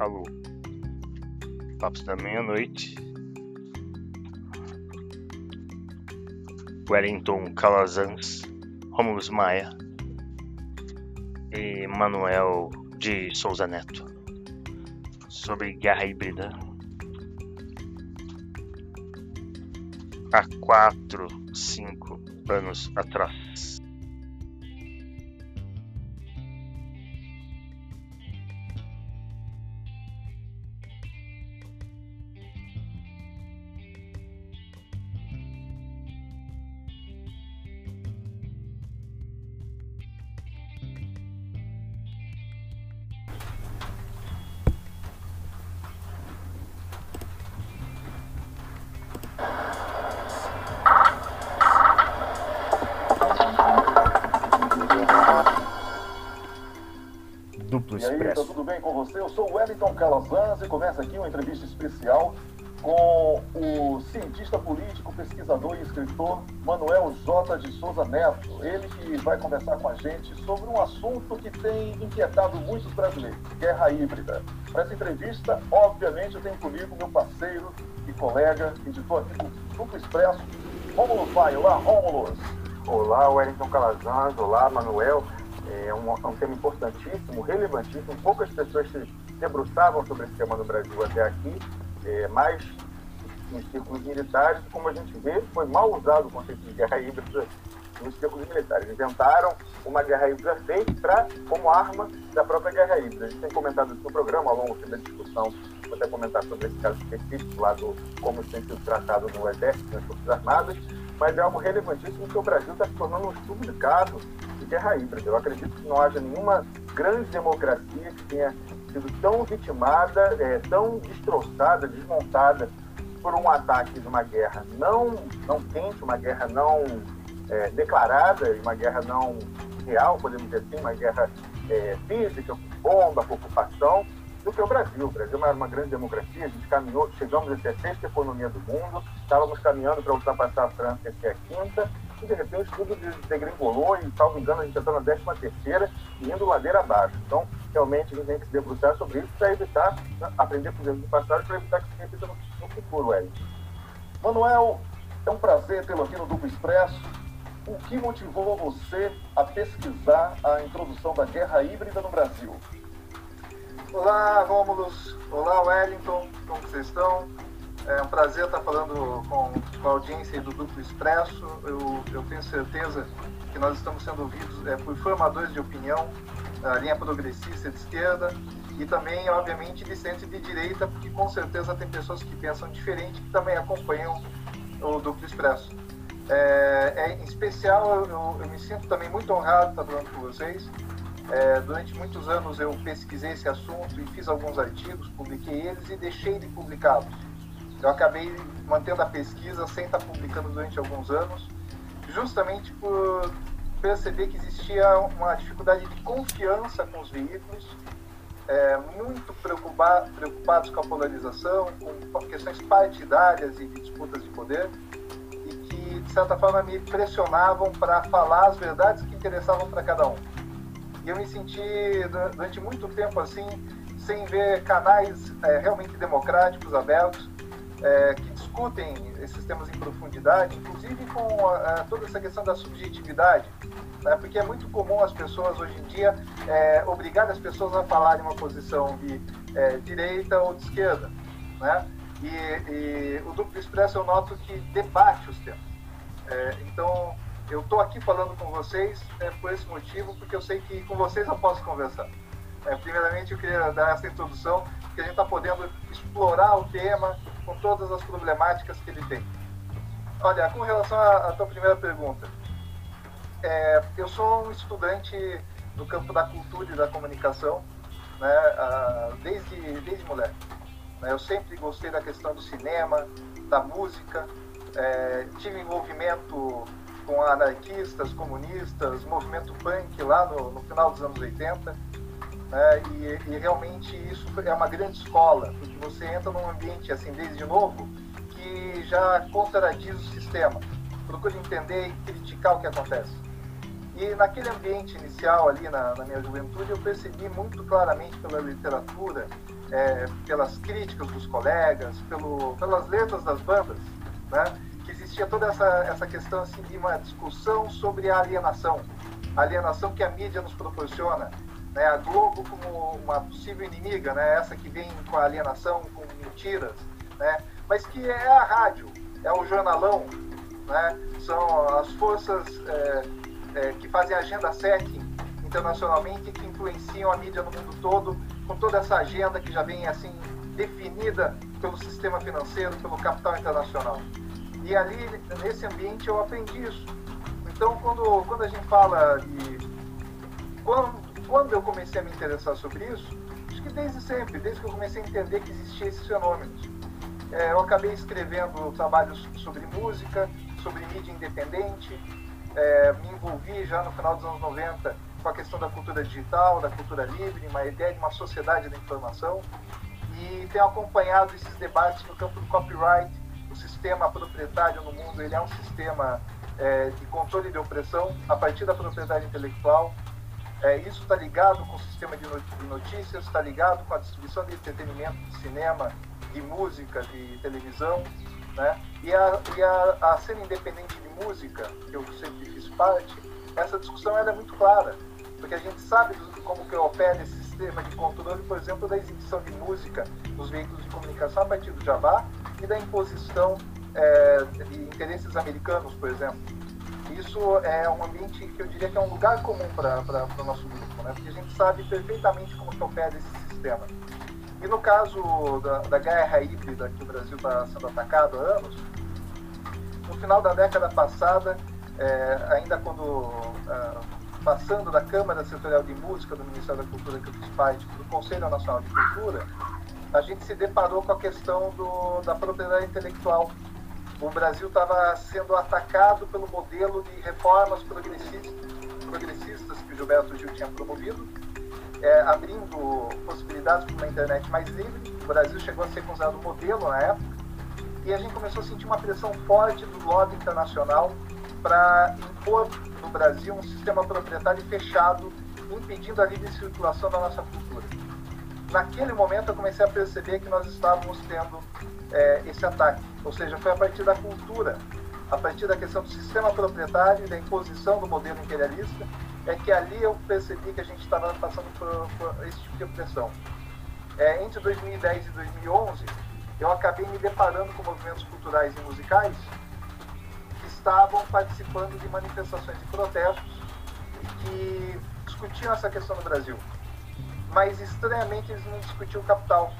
Alô. Papos da meia-noite. Wellington Calazans, Romulus Maia e Manuel de Souza Neto sobre guerra híbrida. Há quatro, cinco anos atrás. Começa aqui uma entrevista especial com o cientista político, pesquisador e escritor Manuel J. de Souza Neto. Ele que vai conversar com a gente sobre um assunto que tem inquietado muitos brasileiros, guerra híbrida. Para essa entrevista, obviamente, eu tenho comigo meu parceiro e colega, editor aqui do Duplo Expresso, Rômulo Pai. Olá, Rômulo. Olá, Wellington Calazans. Olá, Manuel. É um, é um tema importantíssimo, relevantíssimo. Poucas pessoas se debruçavam sobre esse tema no Brasil até aqui, é, mais nos círculos militares. Como a gente vê, foi mal usado o conceito de guerra híbrida nos círculos militares. Inventaram uma guerra híbrida feita pra, como arma da própria guerra híbrida. A gente tem comentado isso no programa, ao longo da discussão, vou até comentar sobre esse caso específico lá do como tem sido tratado no Exército, nas Forças Armadas, mas é algo relevantíssimo que o Brasil está se tornando um estudo de de guerra híbrida. Eu acredito que não haja nenhuma grande democracia que tenha sido tão vitimada, é, tão destroçada, desmontada por um ataque de uma guerra não, não quente, uma guerra não é, declarada, uma guerra não real, podemos dizer assim, uma guerra é, física, com bomba, com ocupação, do que o Brasil. O Brasil é uma grande democracia, a gente caminhou, chegamos a ser a sexta economia do mundo, estávamos caminhando para ultrapassar a França, que é a quinta, e de repente tudo degringolou e, salvo engano, a gente está na décima terceira e indo ladeira abaixo. Então, realmente, a gente tem que se debruçar sobre isso para evitar, aprender com os erros do passado para evitar que se repita no, no futuro, Wellington. Manuel, é um prazer tê-lo aqui no Duplo Expresso. O que motivou você a pesquisar a introdução da guerra híbrida no Brasil? Olá, Rômulus. Olá, Wellington. Como vocês estão? É um prazer estar falando com, com a audiência do Duplo Expresso. Eu, eu tenho certeza que nós estamos sendo ouvidos é, por formadores de opinião, a linha progressista de esquerda e também, obviamente, de centro de direita, porque com certeza tem pessoas que pensam diferente que também acompanham o Duplo Expresso. É, é, em especial, eu, eu, me sinto também muito honrado estar falando com vocês. É, durante muitos anos eu pesquisei esse assunto e fiz alguns artigos, publiquei eles e deixei de publicá-los. Eu acabei mantendo a pesquisa sem estar publicando durante alguns anos, justamente por perceber que existia uma dificuldade de confiança com os veículos, é, muito preocupa preocupados com a polarização, com questões partidárias e de disputas de poder, e que, de certa forma, me pressionavam para falar as verdades que interessavam para cada um. E eu me senti durante muito tempo assim, sem ver canais é, realmente democráticos, abertos, é, que discutem esses temas em profundidade, inclusive com a, toda essa questão da subjetividade, né? porque é muito comum as pessoas hoje em dia é, obrigar as pessoas a falarem uma posição de é, direita ou de esquerda, né? E, e, o duplo expresso eu noto que debate os temas. É, então eu estou aqui falando com vocês é, por esse motivo, porque eu sei que com vocês eu posso conversar. É, primeiramente, eu queria dar essa introdução, porque a gente está podendo explorar o tema com todas as problemáticas que ele tem. Olha, com relação à, à tua primeira pergunta, é, eu sou um estudante do campo da cultura e da comunicação, né, a, desde, desde moleque. Né, eu sempre gostei da questão do cinema, da música, é, tive envolvimento com anarquistas, comunistas, movimento punk lá no, no final dos anos 80. Né? E, e, realmente isso é uma grande escola, porque você entra num ambiente assim desde novo que já contradiz o sistema, procura entender e criticar o que acontece. E naquele ambiente inicial ali na, na minha juventude eu percebi muito claramente pela literatura é, pelas críticas dos colegas, pelo, pelas letras das bandas, né? que existia toda essa, essa questão assim, de uma discussão sobre a alienação, a alienação que a mídia nos proporciona, né? a Globo como uma possível inimiga, né? essa que vem com a alienação, com mentiras, né? mas que é a rádio, é o jornalão, né? são as forças é, é, que fazem agenda setting internacionalmente que influenciam a mídia no mundo todo, com toda essa agenda que já vem assim definida pelo sistema financeiro, pelo capital internacional. E ali, nesse ambiente, eu aprendi isso. Então, quando, quando a gente fala de. Quando, quando eu comecei a me interessar sobre isso, acho que desde sempre, desde que eu comecei a entender que existiam esses fenômenos. É, eu acabei escrevendo trabalhos sobre música, sobre mídia independente, é, me envolvi já no final dos anos 90 com a questão da cultura digital, da cultura livre, uma ideia de uma sociedade da informação, e tenho acompanhado esses debates no campo do copyright, o sistema proprietário no mundo, ele é um sistema é, de controle de opressão a partir da propriedade intelectual. É, isso está ligado com o sistema de notícias, está ligado com a distribuição de entretenimento, de cinema, de música, de televisão. Né? E, a, e a, a cena independente de música, que eu sempre fiz parte, essa discussão é muito clara, porque a gente sabe como que opera esse sistema de controle, por exemplo, da exibição de música nos veículos de comunicação a partir do Jabá e da imposição é, de interesses americanos, por exemplo. Isso é um ambiente que eu diria que é um lugar comum para o nosso grupo, né? porque a gente sabe perfeitamente como que opera esse sistema. E no caso da, da guerra híbrida que o Brasil está sendo atacado há anos, no final da década passada, é, ainda quando é, passando da Câmara Setorial de Música do Ministério da Cultura que eu fiz parte do Conselho Nacional de Cultura, a gente se deparou com a questão do, da propriedade intelectual. O Brasil estava sendo atacado pelo modelo de reformas progressistas, que o Gilberto Gil tinha promovido, é, abrindo possibilidades para uma internet mais livre. O Brasil chegou a ser considerado modelo na época, e a gente começou a sentir uma pressão forte do lobby internacional para impor no Brasil um sistema proprietário fechado, impedindo a livre circulação da nossa cultura. Naquele momento eu comecei a perceber que nós estávamos tendo é, esse ataque, ou seja, foi a partir da cultura, a partir da questão do sistema proprietário e da imposição do modelo imperialista, é que ali eu percebi que a gente estava passando por, por esse tipo de opressão. É, entre 2010 e 2011, eu acabei me deparando com movimentos culturais e musicais que estavam participando de manifestações e protestos que discutiam essa questão no Brasil. Mas, estranhamente, eles não discutiam o capital.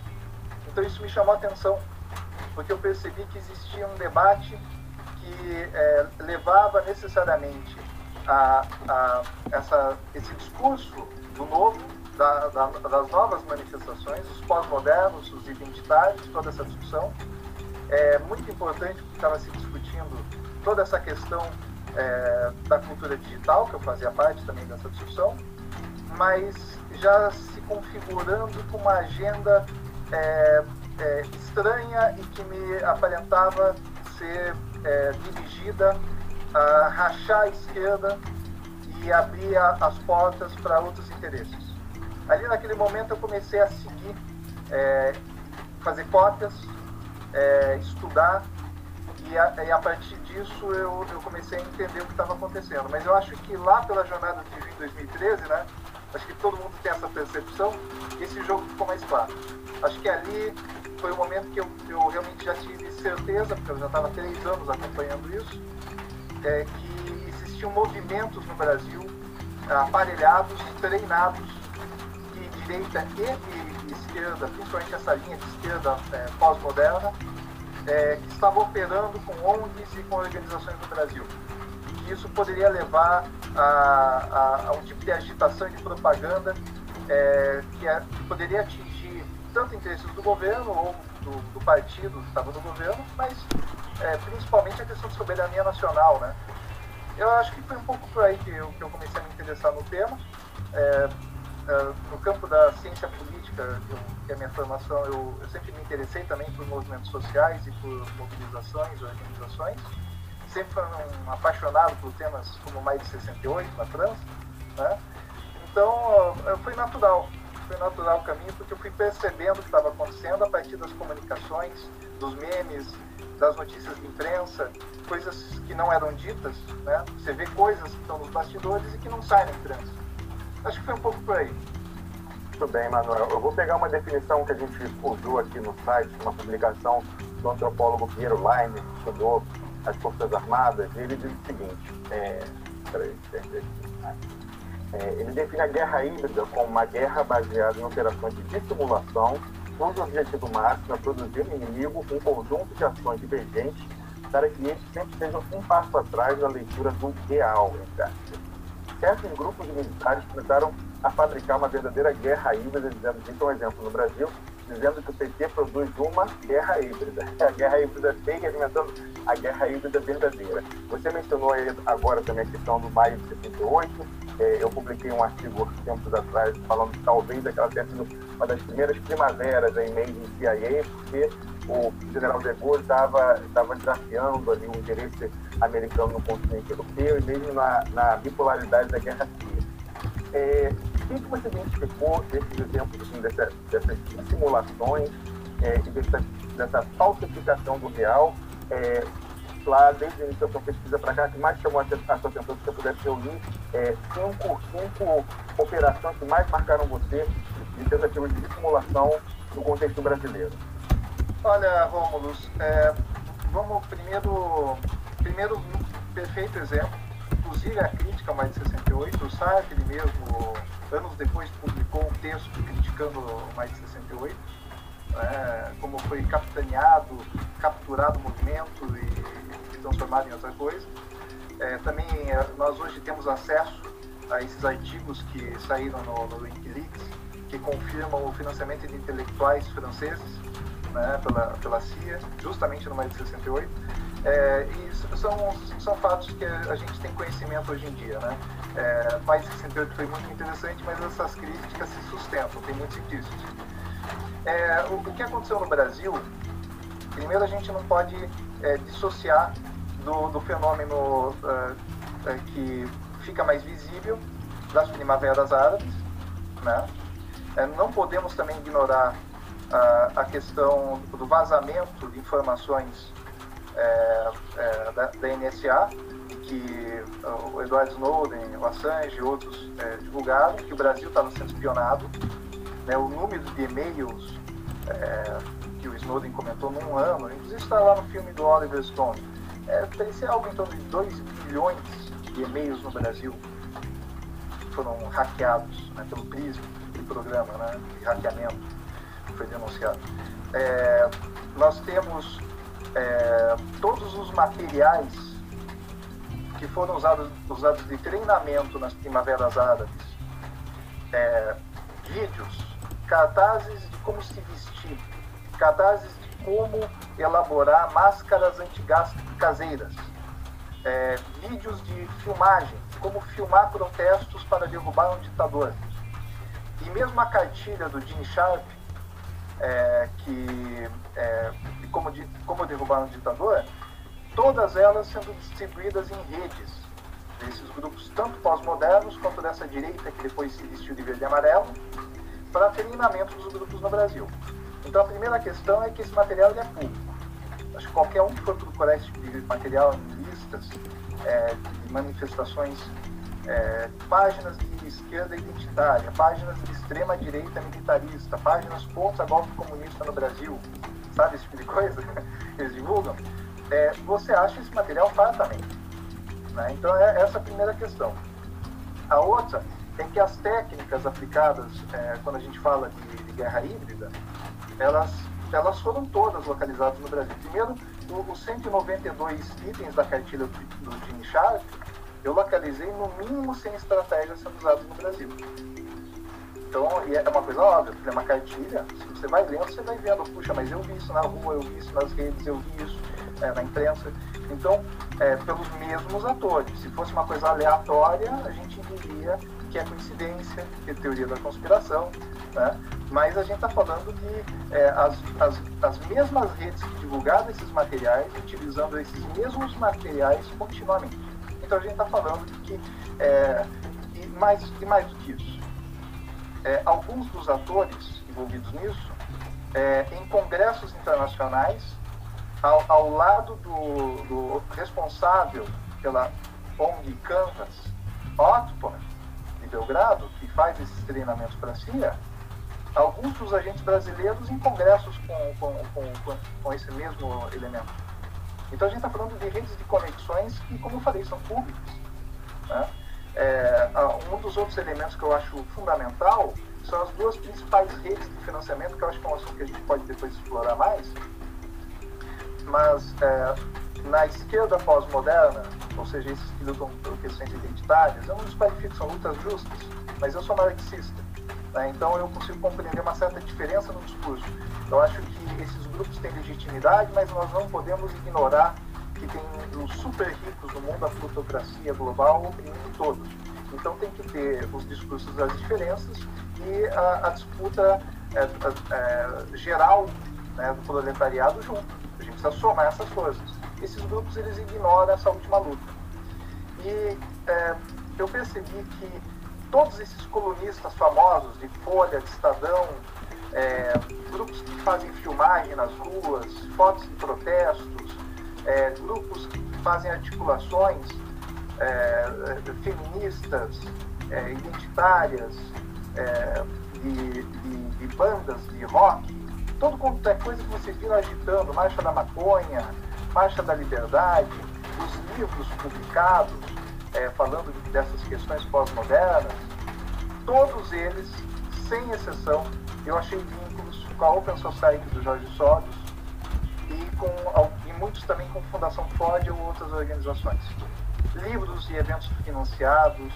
Então, isso me chamou a atenção, porque eu percebi que existia um debate que é, levava necessariamente a, a essa, esse discurso do novo da, da, das novas manifestações, os pós-modernos, os identitários, toda essa discussão. É muito importante porque estava se discutindo toda essa questão é, da cultura digital, que eu fazia parte também dessa discussão, mas já se configurando com uma agenda é, é, estranha e que me aparentava ser é, dirigida a rachar a esquerda e abrir a, as portas para outros interesses. Ali naquele momento eu comecei a seguir, é, fazer cópias, é, estudar e a, e a, partir disso eu, eu comecei a entender o que estava acontecendo. Mas eu acho que lá pela jornada de em 2013, né, acho que todo mundo tem essa percepção, esse jogo ficou mais claro. Acho que ali foi o momento que eu, eu realmente já tive certeza, porque eu já estava três anos acompanhando isso, é, que existiam movimentos no Brasil aparelhados, treinados direita e de esquerda, principalmente essa linha de esquerda é, pós-moderna, é, que estava operando com ONGs e com organizações do Brasil. E isso poderia levar a, a, a um tipo de agitação e de propaganda é, que, é, que, poderia atingir tanto interesses do governo ou do, do partido que estava no governo, mas é, principalmente a questão de soberania nacional. Né? Eu acho que foi um pouco por aí que eu, que eu comecei a me interessar no tema. É, uh, no campo da ciência política, que é a minha formação, eu, eu, sempre me interessei também por movimentos sociais e por mobilizações, organizações. Sempre fui um apaixonado por temas como Mais de 68 na França. Né? Então, foi natural. Foi natural o caminho, porque eu fui percebendo o que estava acontecendo a partir das comunicações, dos memes, das notícias de imprensa, coisas que não eram ditas, né? Você vê coisas que estão nos bastidores e que não saem na imprensa. Acho que foi um pouco por aí. Muito bem, Manuel. Eu vou pegar uma definição que a gente usou aqui no site, uma publicação do antropólogo Piero Leine, que estudou as Forças Armadas, e ele diz o seguinte, é, peraí, é, ele define a guerra híbrida como uma guerra baseada em operações de dissimulação, cujo objetivo máximo é produzir no inimigo um conjunto de ações divergentes para que eles sempre estejam um passo atrás na leitura do real, entre Certos grupos de militares começaram a fabricar uma verdadeira guerra híbrida, dizendo, então, um exemplo, no Brasil, dizendo que o PT produz uma guerra híbrida. A guerra híbrida fake alimentando a guerra híbrida verdadeira. Você mencionou agora também a questão do maio de 68. É, eu publiquei um artigo tempos atrás falando que talvez aquela tenha sido uma das primeiras primaveras em meio de CIA, porque o general de Gaulle estava desafiando ali o interesse americano no continente europeu e mesmo na, na bipolaridade da Guerra Fria. É, o que você identificou desses exemplos, assim, dessa, dessas simulações é, e dessa, dessa falsificação do real, é, lá desde o início da sua pesquisa para cá, que mais chamou a sua atenção, se você pudesse reunir é, cinco, cinco operações que mais marcaram você de tentativas de simulação no contexto brasileiro? Olha, Rômulus, é, vamos primeiro, primeiro um perfeito exemplo, inclusive a crítica mais de 68, o Sartre mesmo, anos depois, publicou um texto criticando mais de 68, é, como foi capitaneado, capturado o movimento e, transformado em outra coisa. É, também é, nós hoje temos acesso a esses artigos que saíram no, no Wikileaks, que confirmam o financiamento de intelectuais franceses né, pela, pela CIA, justamente no mais de 68. É, e são, são fatos que a gente tem conhecimento hoje em dia. Né? É, mais de 68 foi muito interessante, mas essas críticas se sustentam, tem muitos indícios. É, o, o, que aconteceu no Brasil, primeiro a gente não pode é, dissociar do, do fenômeno uh, que fica mais visível das primaveras árabes. Né? É, não podemos também ignorar a, questão do vazamento de informações é, é, da, da, NSA, que o Edward Snowden, o Assange e outros é, divulgaram, que o Brasil estava sendo espionado. Né, o número de e-mails é, que o Snowden comentou num ano, inclusive está lá no filme do Oliver Stone, é, parecia algo em torno de 2 bilhões de e-mails no Brasil que foram hackeados né, pelo PRISM, do programa né, de hackeamento foi denunciado. É, nós temos é, todos os materiais que foram usados, usados de treinamento nas primaveras árabes, é, vídeos, cartazes de como se vestir, cartazes de como elaborar máscaras antigás caseiras, é, vídeos de filmagem, como filmar protestos para derrubar um ditador. E mesmo a cartilha do Jim Sharp, é, que é, como, de, como derrubar um ditador, todas elas sendo distribuídas em redes desses grupos, tanto pós-modernos quanto dessa direita que depois se vestiu de verde e amarelo, para treinamento dos grupos no Brasil. Então a primeira questão é que esse material é público. Acho que qualquer um que for procurar esse tipo de material em listas é, de manifestações, é, páginas de esquerda identitária, páginas de extrema direita militarista, páginas contra golpe comunista no Brasil, sabe esse tipo de coisa? Eles divulgam. É, você acha esse material fartamente. Né? Então, é essa a primeira questão. A outra é que as técnicas aplicadas é, quando a gente fala de, de, guerra híbrida, elas, elas foram todas localizadas no Brasil. Primeiro, os 192 itens da cartilha do, Jimmy Sharp, eu localizei no mínimo 100 estratégias sendo usadas no Brasil. Então, é uma coisa óbvia, porque é uma cartilha, se você vai lendo, você vai vendo, puxa, mas eu vi isso na rua, eu vi isso nas redes, eu vi isso é, na imprensa. Então, é, pelos mesmos atores. Se fosse uma coisa aleatória, a gente diria que é coincidência, que é teoria da conspiração, né? mas a gente está falando de é, as, as, as mesmas redes que divulgaram esses materiais, utilizando esses mesmos materiais continuamente. Então a gente está falando de que, é, e, mais, e mais do que isso, é, alguns dos atores envolvidos nisso, é, em congressos internacionais, ao, ao lado do, do, responsável pela ONG Canvas, Otpor, de Belgrado, que faz esses treinamentos para a CIA, alguns dos agentes brasileiros em congressos com, com, com, com esse mesmo elemento. Então a gente está falando de redes de conexões que, como eu falei, são públicas. Né? É, um dos outros elementos que eu acho fundamental são as duas principais redes de financiamento, que eu acho que é um assunto que a gente pode depois explorar mais. Mas é, na esquerda pós-moderna, ou seja, esses que lutam por questões identitárias, eu não desqualifico, são lutas justas, mas eu sou marxista. Né? Então eu consigo compreender uma certa diferença no discurso. Eu acho que esses grupos têm legitimidade, mas nós não podemos ignorar que tem os super ricos do mundo, a plutocracia global oprimindo todos. Então tem que ter os discursos das diferenças e a, a disputa é, é, geral né, do proletariado junto. A gente precisa somar essas coisas. Esses grupos eles ignoram essa última luta. E é, eu percebi que todos esses colunistas famosos de Folha, de Estadão, é, grupos que fazem filmagem nas ruas, fotos de protestos, é, grupos que fazem articulações é, feministas, é, identitárias, é, de, de, de, bandas de rock, todo quanto é coisa que vocês viram agitando, Marcha da Maconha, Marcha da Liberdade, os livros publicados é, falando dessas questões pós-modernas, todos eles, sem exceção, eu achei vínculos com a Open Society do Jorge Soros e, com, e muitos também com Fundação Ford ou outras organizações. Livros e eventos financiados,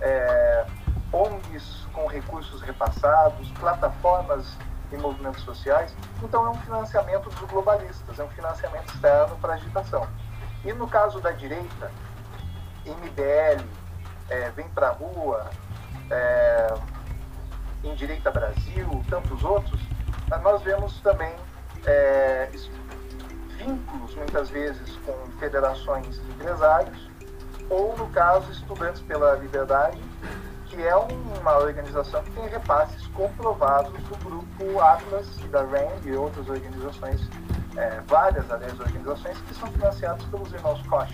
é, ONGs com recursos repassados, plataformas e movimentos sociais. Então, é um financiamento dos globalistas, é um financiamento externo para a agitação. E no caso da direita, MBL, é, Vem Pra Rua, é, em Direita Brasil, tantos outros, nós vemos também é, vínculos, muitas vezes, com federações de empresários, ou, no caso, Estudantes pela Liberdade, que é uma organização que tem repasses comprovados do grupo Atlas e da RAND e outras organizações, é, várias, aliás, organizações que são financiadas pelos irmãos Koch,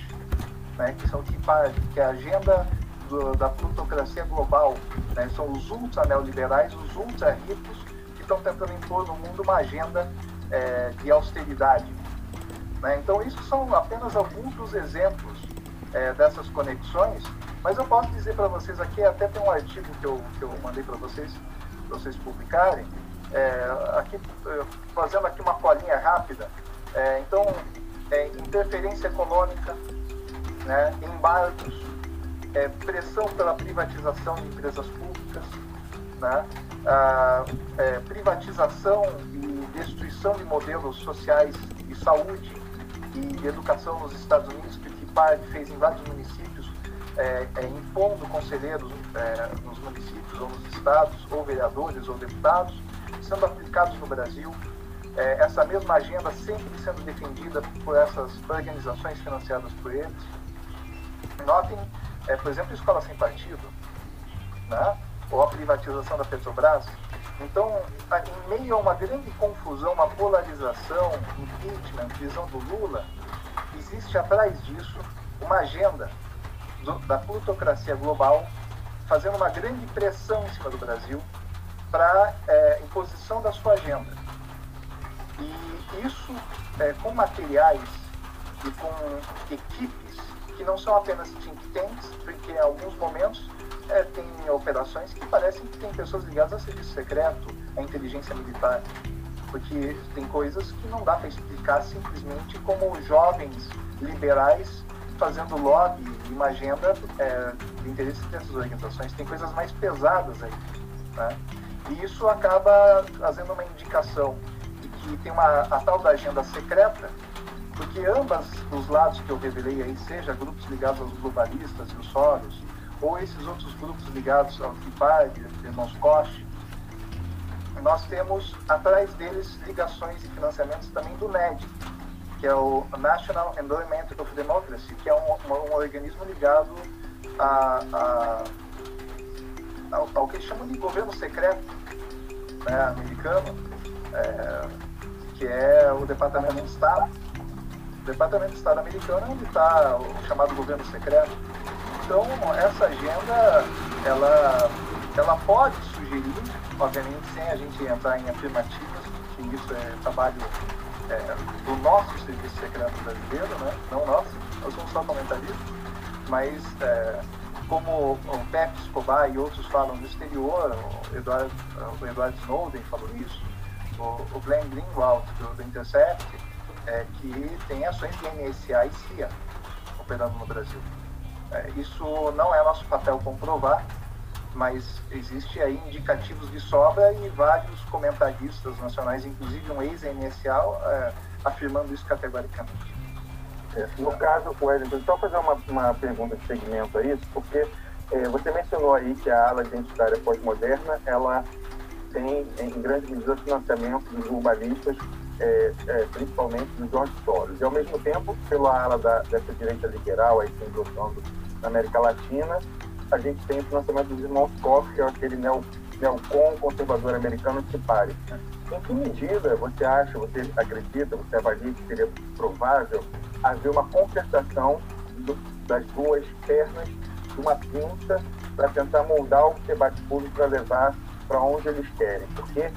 né, que são que, que a agenda do, da plutocracia global, né, são os ultra-neoliberais, os ultra-ricos, que estão tentando impor no mundo uma agenda é, de austeridade. Né? Então, isso são apenas alguns dos exemplos é, dessas conexões mas eu posso dizer para vocês aqui, até tem um artigo que eu, que eu mandei para vocês, para vocês publicarem, é, aqui, é, fazendo aqui uma colinha rápida. É, então, é, interferência econômica, né, embargos, é, pressão pela privatização de empresas públicas, né, a, é, privatização e destruição de modelos sociais de saúde e de educação nos Estados Unidos, que o fez em vários municípios é, é, impondo conselheiros é, nos municípios ou nos estados, ou vereadores ou deputados, sendo aplicados no Brasil. É, essa mesma agenda sempre sendo defendida por essas organizações financiadas por eles. Notem, é, por exemplo, Escola Sem Partido, né? ou a privatização da Petrobras. Então, em meio a uma grande confusão, uma polarização, impeachment, visão do Lula, existe atrás disso uma agenda do, da plutocracia global, fazendo uma grande pressão em cima do Brasil para é, imposição da sua agenda. E isso é, com materiais e com equipes que não são apenas think tanks, porque em alguns momentos é, tem operações que parecem que tem pessoas ligadas a serviço secreto, a inteligência militar, porque tem coisas que não dá para explicar simplesmente como jovens liberais fazendo lobby e uma agenda é, de interesse dessas organizações. Tem coisas mais pesadas aí. Né? E isso acaba fazendo uma indicação de que tem uma, a tal da agenda secreta, porque ambas os lados que eu revelei aí, seja grupos ligados aos globalistas e os Soros, ou esses outros grupos ligados ao TIPAD, irmãos Koch, nós temos atrás deles ligações e financiamentos também do NED, que é o National Endowment of Democracy, que é um, um, um organismo ligado a, a, ao, ao que eles chamam de governo secreto né, americano, é, que é o Departamento de Estado. Departamento de Estado americano é onde está o chamado governo secreto. Então, essa agenda, ela, ela pode sugerir, obviamente, sem a gente entrar em afirmativas, que isso é trabalho é, do nosso serviço secreto brasileiro, né? não nosso, nós somos só comentaristas, mas é, como o Pepe Escobar e outros falam no exterior, o Edward, o Edward Snowden falou isso, o, o Glenn Greenwald do, do Intercept, é, que tem ações de NSA e CIA operando no Brasil. É, isso não é nosso papel comprovar, mas existe aí indicativos de sobra e vários comentaristas nacionais, inclusive um ex-NSA, é, afirmando isso categoricamente. É, no caso, Wellington, só fazer uma, uma pergunta de segmento a isso, porque é, você mencionou aí que a ala identitária pós-moderna, ela tem, em grande medida, financiamento dos urbanistas, é, é, principalmente dos Soros. E, ao mesmo tempo, pela ala da, dessa direita liberal, aí se engrossando na América Latina, a gente tem o financiamento dos irmãos Koch, que é aquele neo, neocon conservador americano que pare. Em que medida você acha, você acredita, você avalia que seria provável haver uma concertação do, das duas pernas de uma pinça para tentar moldar o debate público para levar para onde eles querem? Porque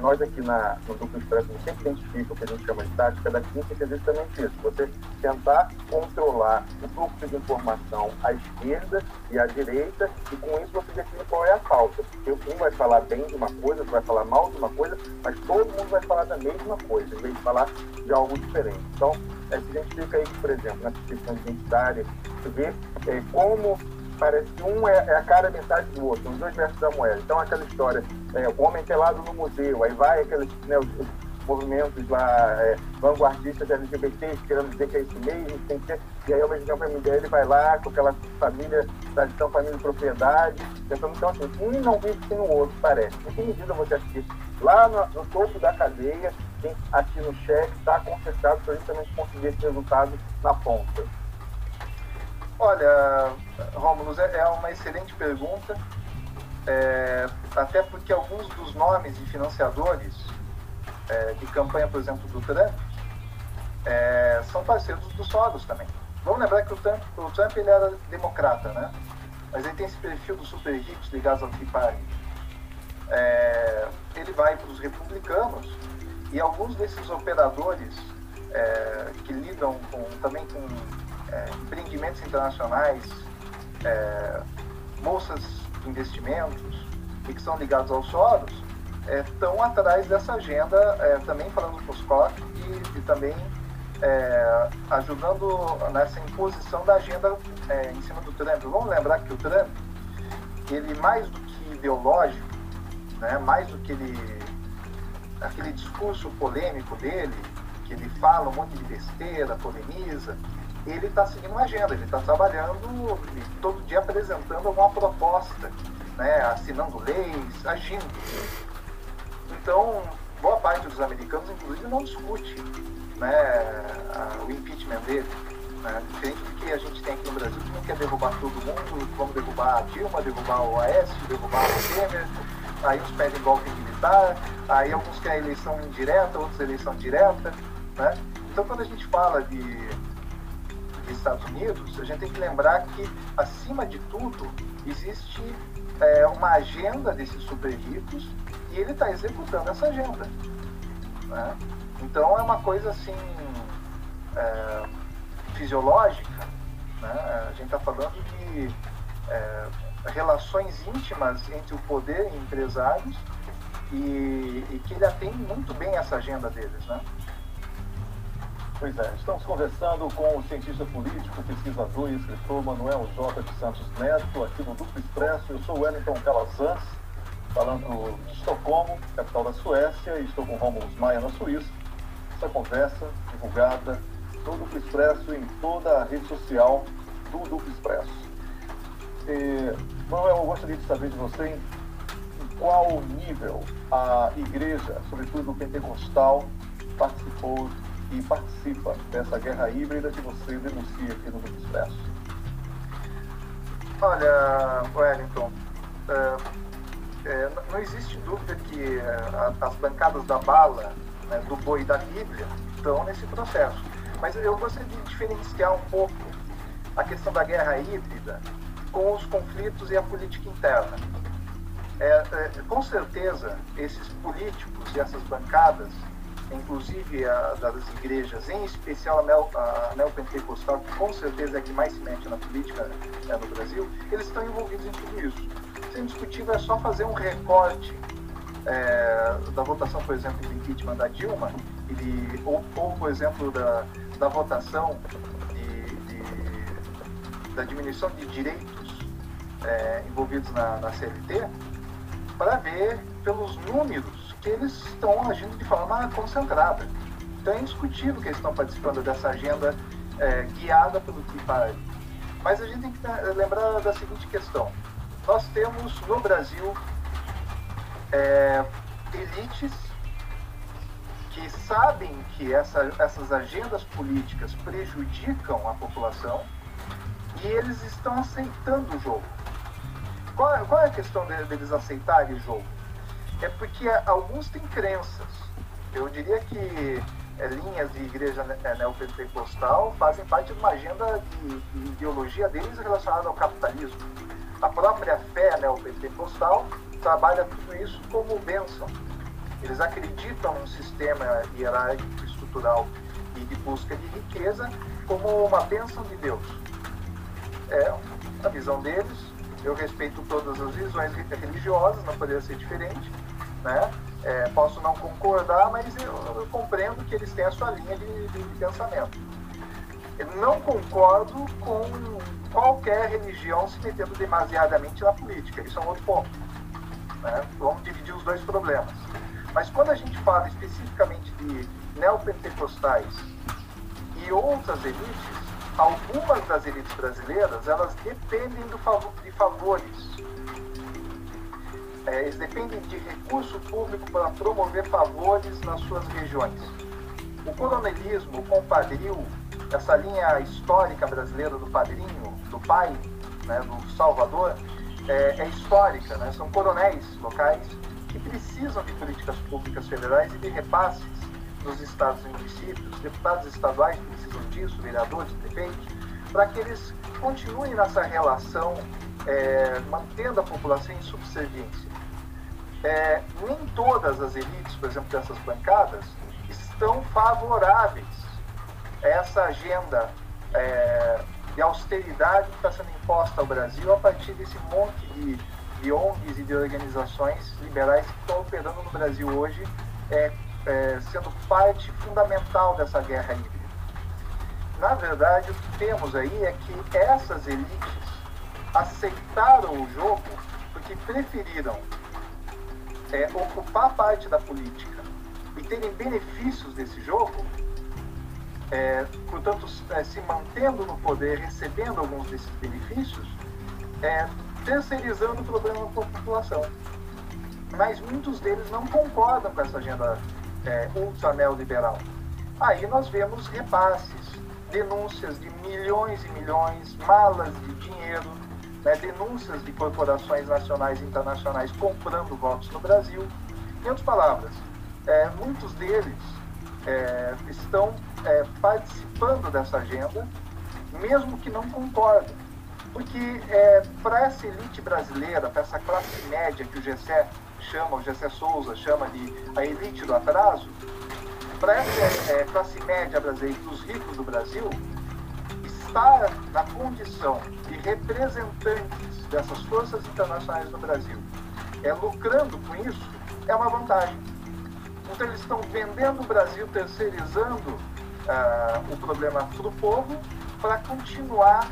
nós aqui na, no Duplo Expresso sempre identifica o que a gente chama de tática da quinta, que é justamente isso. Você tentar controlar o fluxo de informação à esquerda e à direita, e com isso você define qual é a pauta. Porque um vai falar bem de uma coisa, outro vai falar mal de uma coisa, mas todo mundo vai falar da mesma coisa, em vez de falar de algo diferente. Então, é, se identifica aí, por exemplo, nessa questão identitária, você vê é, como parece que um é, é a cara metade do outro, os dois versos da moeda. Então, aquela história, é, o homem pelado no museu, aí vai aqueles né, os, os movimentos lá é, vanguardistas LGBT querendo dizer que é isso mesmo, tem que ser. E aí, ao mesmo tempo, a MDL vai lá com aquela família, tradição, família e propriedade, tentando. Então, assim, um não vive sem o outro, parece. Em que medida você acha que lá no, no topo da cadeia, aqui no chefe está concentrado para justamente conseguir esse resultado na ponta? Olha, Rômulo, é, é uma excelente pergunta, é, até porque alguns dos nomes de financiadores é, de campanha, por exemplo, do Trump, é, são parceiros do Soros também. Vamos lembrar que o Trump, o Trump ele era democrata, né? Mas ele tem esse perfil dos super ricos ligados ao Tea Party. É, ele vai para os republicanos e alguns desses operadores é, que lidam com, também com é, empreendimentos internacionais, é, bolsas de investimentos e que são ligados aos Soros, estão é, atrás dessa agenda, é, também falando com os COP e, e também é, ajudando nessa imposição da agenda em cima do Trump. Vamos lembrar que o Trump, ele mais do que ideológico, né, mais do que ele, aquele discurso polêmico dele, que ele fala um monte de besteira, polemiza, ele está seguindo uma agenda, ele está trabalhando todo dia apresentando alguma proposta, né, assinando leis, agindo. Então, boa parte dos americanos, inclusive, não discute né, o impeachment dele. Né, diferente do que a gente tem aqui no Brasil, que não quer derrubar todo mundo, vamos derrubar a Dilma, derrubar o Aécio, derrubar o Temer, aí uns pedem golpe militar, aí alguns querem eleição indireta, outros eleição direta. Né? Então, quando a gente fala de Estados Unidos, a gente tem que lembrar que, acima de tudo, existe é, uma agenda desses super ricos e ele está executando essa agenda. Né? Então, é uma coisa assim é, fisiológica. Né? A gente está falando de é, relações íntimas entre o poder e empresários e, e que ele atende muito bem essa agenda deles. Né? Pois é, estamos conversando com o cientista político, pesquisador e escritor Manuel J. de Santos Neto, aqui no Duplo Expresso. Eu sou Wellington Calazans, falando de Estocolmo, capital da Suécia, e estou com Romulus Maia na Suíça. Essa conversa divulgada no Duplo Expresso em toda a rede social do Duplo Expresso. E, Manuel, eu gostaria de saber de você em qual nível a igreja, sobretudo o pentecostal, participou e participa dessa guerra híbrida que você denuncia aqui no Grupo Expresso? Olha, Wellington, é, não existe dúvida que as bancadas da bala, né, do boi e da Bíblia estão nesse processo. Mas eu gostaria de diferenciar um pouco a questão da guerra híbrida com os conflitos e a política interna. É, é, com certeza, esses políticos e essas bancadas, inclusive a, das igrejas, em especial a, neo, a neopentecostal, que com certeza é a que mais se mete na política é, no Brasil, eles estão envolvidos em tudo isso. Sem indiscutível é só fazer um recorte é, da votação, por exemplo, do impeachment da Dilma, ele, ou, ou, por exemplo, da, da votação de, de, da diminuição de direitos é, envolvidos na, na CLT, para ver pelos números que eles estão agindo de forma concentrada. Então é indiscutível que eles estão participando dessa agenda é, guiada pelo Party. Mas a gente tem que lembrar da seguinte questão. Nós temos no Brasil é, elites que sabem que essa, essas agendas políticas prejudicam a população e eles estão aceitando o jogo. Qual, é, qual é a questão deles aceitarem o jogo? É porque alguns têm crenças. Eu diria que é, linhas de igreja é, neopentecostal fazem parte de uma agenda de, de ideologia deles relacionada ao capitalismo. A própria fé neopentecostal trabalha tudo isso como bênção. Eles acreditam num sistema hierárquico, estrutural e de busca de riqueza como uma bênção de Deus. É a visão deles, eu respeito todas as visões religiosas, não poderia ser diferente, né? É, posso não concordar, mas eu, eu, compreendo que eles têm a sua linha de, de, de pensamento. Eu não concordo com qualquer religião se metendo demasiadamente na política, isso é um outro ponto. Né? Vamos dividir os dois problemas. Mas quando a gente fala especificamente de neopentecostais e outras elites, algumas das elites brasileiras elas dependem do de favores. É, eles dependem de recurso público para promover favores nas suas regiões. O coronelismo, o compadril, essa linha histórica brasileira do padrinho, do pai, né, do salvador, é, é histórica. Né? São coronéis locais que precisam de políticas públicas federais e de repasses nos estados e municípios, deputados estaduais precisam disso, vereadores, prefeitos, para que eles continuem nessa relação, é, mantendo a população em subserviência. É, nem todas as elites, por exemplo, dessas bancadas, estão favoráveis a essa agenda é, de austeridade que está sendo imposta ao Brasil a partir desse monte de, de ONGs e de organizações liberais que estão operando no Brasil hoje é, é, sendo parte fundamental dessa guerra híbrida. Na verdade, o que temos aí é que essas elites aceitaram o jogo porque preferiram é, ocupar parte da política e terem benefícios desse jogo, é, portanto, é, se mantendo no poder, recebendo alguns desses benefícios, é, terceirizando o problema para a população. Mas muitos deles não concordam com essa agenda é, ultra neoliberal. Aí nós vemos repasses, denúncias de milhões e milhões, malas de dinheiro, né, denúncias de corporações nacionais e internacionais comprando votos no Brasil. Em outras palavras, é, muitos deles é, estão é, participando dessa agenda, mesmo que não concordem. Porque é, para essa elite brasileira, para essa classe média que o GCE chama, o Gessé Souza chama de a elite do atraso, para essa é, classe média brasileira dos ricos do Brasil, estar na condição de representantes dessas forças internacionais no Brasil, é, lucrando com isso, é uma vantagem. Então eles estão vendendo o Brasil, terceirizando ah, o problema para o povo, para continuar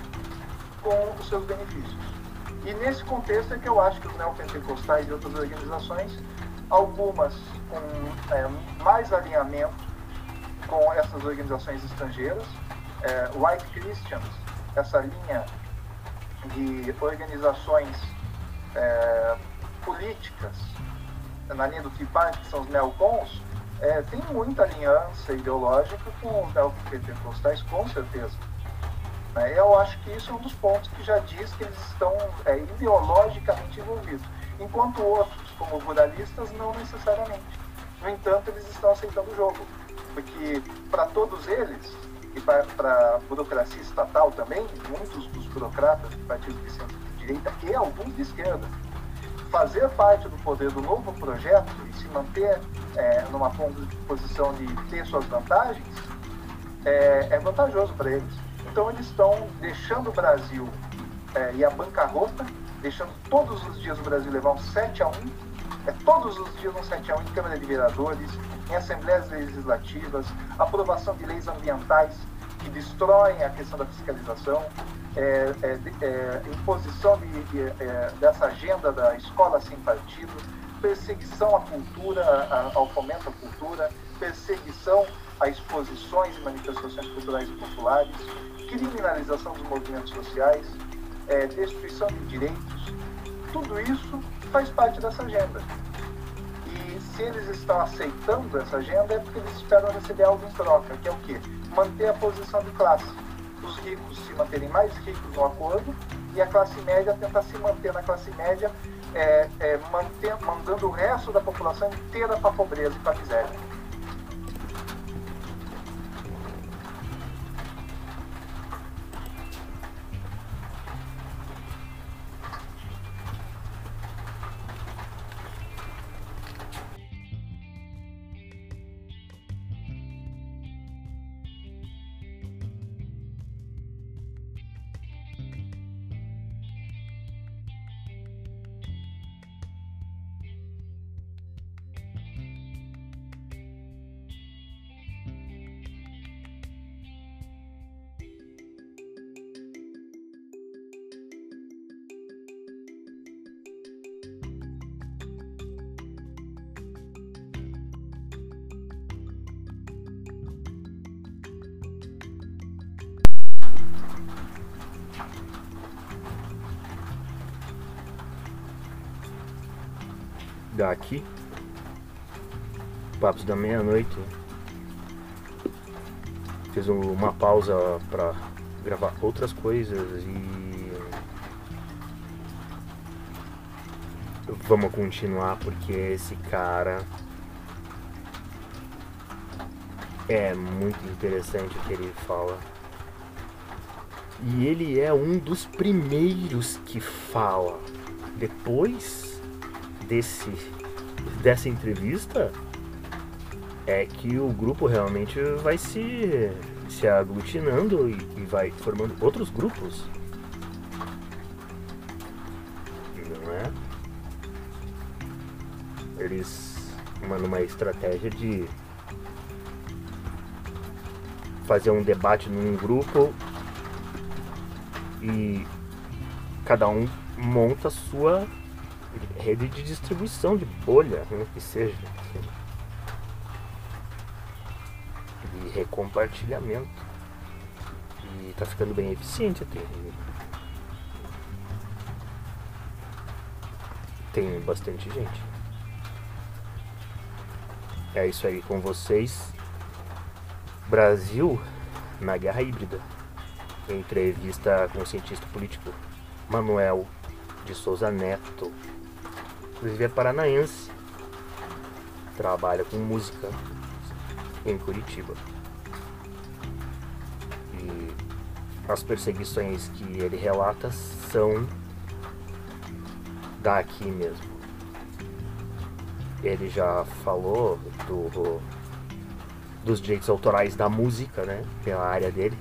com os seus benefícios. E nesse contexto é que eu acho que os neopentecostais e outras organizações, algumas com é, mais alinhamento com essas organizações estrangeiras, é, White Christians, essa linha de organizações é, políticas na linha do Tea Party, que são os neocons, é, tem muita aliança ideológica com os neopentecostais, com certeza. Né? Eu acho que isso é um dos pontos que já diz que eles estão é, ideologicamente envolvidos, enquanto outros, como ruralistas, não necessariamente. No entanto, eles estão aceitando o jogo, porque para todos eles, e para a burocracia estatal também, muitos dos burocratas de partidos de centro-direita e alguns de esquerda, fazer parte do poder do novo projeto e se manter é, numa posição de ter suas vantagens é, é vantajoso para eles. Então eles estão deixando o Brasil é, e a bancarrota, deixando todos os dias o Brasil levar um 7 a 1 é todos os dias um 7 a 1 em Câmara de Vereadores, em assembleias legislativas, aprovação de leis ambientais que destroem a questão da fiscalização, é, é, é, imposição de, de, é, dessa agenda da escola sem partido, perseguição à cultura, a, ao fomento à cultura, perseguição a exposições e manifestações culturais e populares, criminalização dos movimentos sociais, é, destruição de direitos, tudo isso faz parte dessa agenda. E se eles estão aceitando essa agenda é porque eles esperam receber algo em troca, que é o quê? Manter a posição de classe. Os ricos se manterem mais ricos no acordo e a classe média tentar se manter na classe média, é, é, manter, mandando o resto da população inteira para a pobreza e para a miséria. Papos da meia-noite. Fiz uma pausa para gravar outras coisas e vamos continuar porque esse cara é muito interessante o que ele fala. E ele é um dos primeiros que fala. Depois desse dessa entrevista é que o grupo realmente vai se, se aglutinando e, e vai formando outros grupos. Não é? Eles uma estratégia de fazer um debate num grupo e cada um monta a sua rede de distribuição de bolha, né, que seja. E recompartilhamento. E tá ficando bem eficiente até. Tem bastante gente. É isso aí com vocês. Brasil na guerra híbrida. Entrevista com o cientista político Manuel de Souza Neto. Inclusive é paranaense. Trabalha com música em Curitiba. As perseguições que ele relata são daqui mesmo. Ele já falou do, dos direitos autorais da música, né? Pela área dele,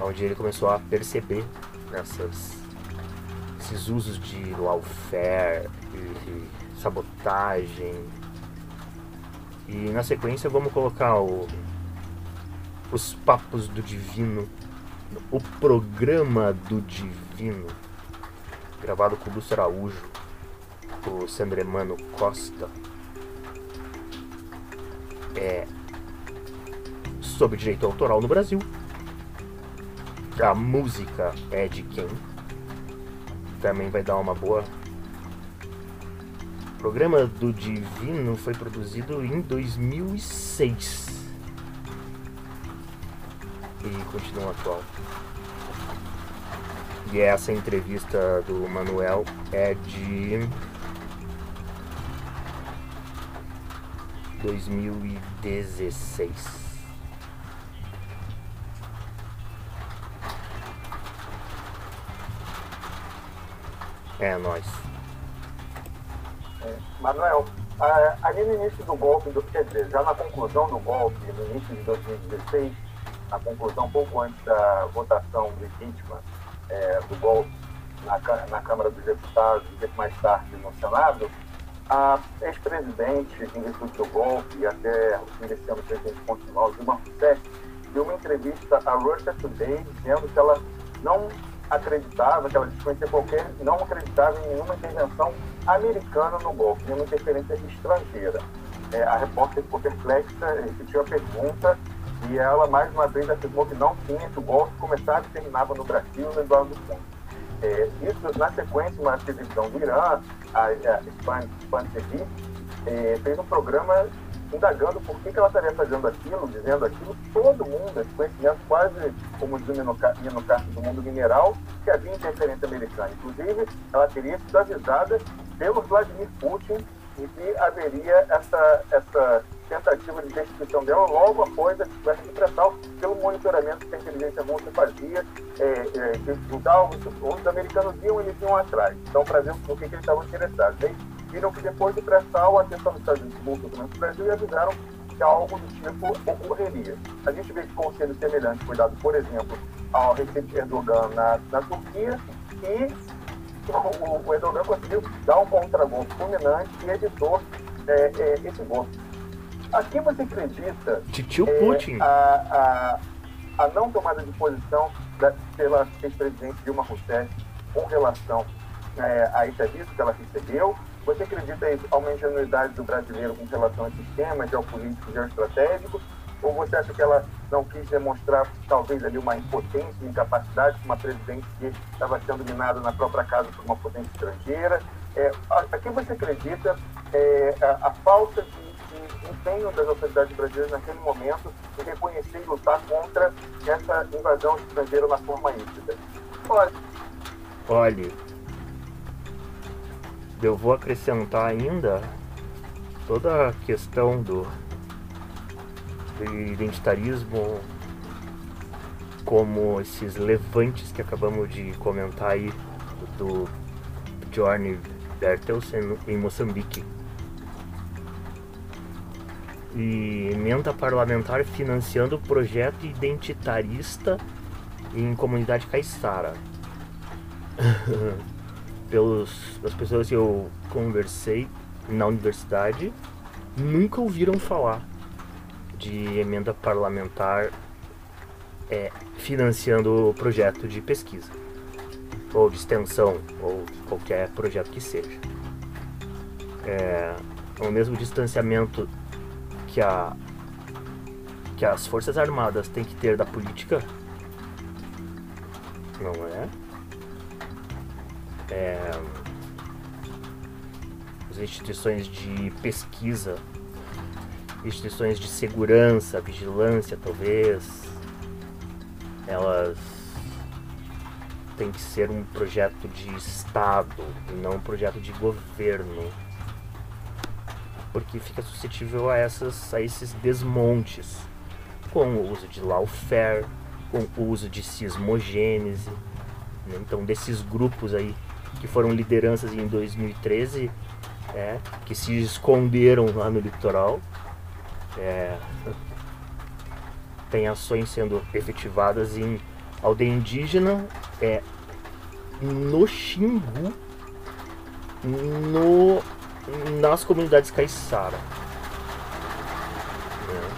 onde ele começou a perceber essas esses usos de lawfare e sabotagem. E na sequência vamos colocar o, os papos do divino, o programa do divino, gravado com o Lúcio Araújo, o Sandremano Costa. É sobre direito autoral no Brasil. A música é de quem? também vai dar uma boa. O programa do Divino foi produzido em 2006 e continua atual. E essa entrevista do Manuel é de 2016. É, nós. É, Manuel, ali no início do golpe, do, dizer, já na conclusão do golpe, no início de 2016, na conclusão pouco antes da votação legítima é, do golpe na, na Câmara dos Deputados e mais tarde no Senado, a ex-presidente, em virtude do golpe, até o fim desse ano, presidente continual, Dilma Rousseff, deu uma entrevista à Russia Today dizendo que ela não acreditava, que ela desconhecia qualquer, não acreditava em nenhuma intervenção americana no golpe, nenhuma interferência estrangeira. É, a repórter ficou perplexa, repetiu a pergunta e ela mais uma vez afirmou que não tinha, que o golpe começava e terminava no Brasil, no Eduardo Cunha. É, isso, na sequência, uma televisão do Irã, a, a Span, TV, é, fez um programa indagando por que, que ela estaria fazendo aquilo, dizendo aquilo, todo mundo, esse conhecimento quase como dizia no, no caso do mundo mineral, que havia interferência americana. Inclusive, ela teria sido avisada pelo Vladimir Putin e que haveria essa, essa tentativa de destituição dela logo após a descoberta de pré pelo monitoramento que a inteligência russa fazia, é, é, que os alvos, os americanos iam, eles iam atrás. Então, para ver o que, eles estavam interessados. Aí, viram que depois do pré-sal, a atenção dos Estados Unidos voltou para o Brasil e avisaram que algo do tipo ocorreria. A gente vê que conselho semelhante foi dado, por exemplo, ao Recep Erdogan na, na Turquia e o, o, Erdogan conseguiu dar um contragolpe fulminante e evitou é, é, esse golpe. Aqui você acredita Titio é, Putin. A, a, a, não tomada de posição da, pela ex-presidente Dilma Rousseff com relação é, a esse aviso que ela recebeu você acredita em uma ingenuidade do brasileiro com relação a esses temas geopolíticos, geoestratégicos? Ou você acha que ela não quis demonstrar, talvez, ali uma impotência, uma incapacidade de uma presidente que estava sendo minada na própria casa por uma potência estrangeira? É, a, a quem você acredita é, a, a, falta de, de empenho das autoridades brasileiras naquele momento em reconhecer e lutar contra essa invasão estrangeira na forma híbrida? Olha, Olha eu vou acrescentar ainda toda a questão do, do identitarismo como esses levantes que acabamos de comentar aí do Bjorn Bertelsen em Moçambique. E emenda parlamentar financiando o projeto identitarista em comunidade caiçara. pelos, pelas pessoas que eu conversei na universidade, nunca ouviram falar de emenda parlamentar é, financiando o projeto de pesquisa, ou de extensão, ou qualquer projeto que seja. É, o mesmo distanciamento que, a, que as Forças Armadas têm que ter da política, não é? é, as instituições de pesquisa, instituições de segurança, vigilância, talvez, elas têm que ser um projeto de Estado e não um projeto de governo. Porque fica suscetível a, essas, a esses desmontes com o uso de lawfare, com o uso de cismogênese. Né? Então, desses grupos aí que foram lideranças em 2013, é, que se esconderam lá no litoral. É, tem ações sendo efetivadas em aldeia indígena, é, no Xingu, no, nas comunidades caiçara. É.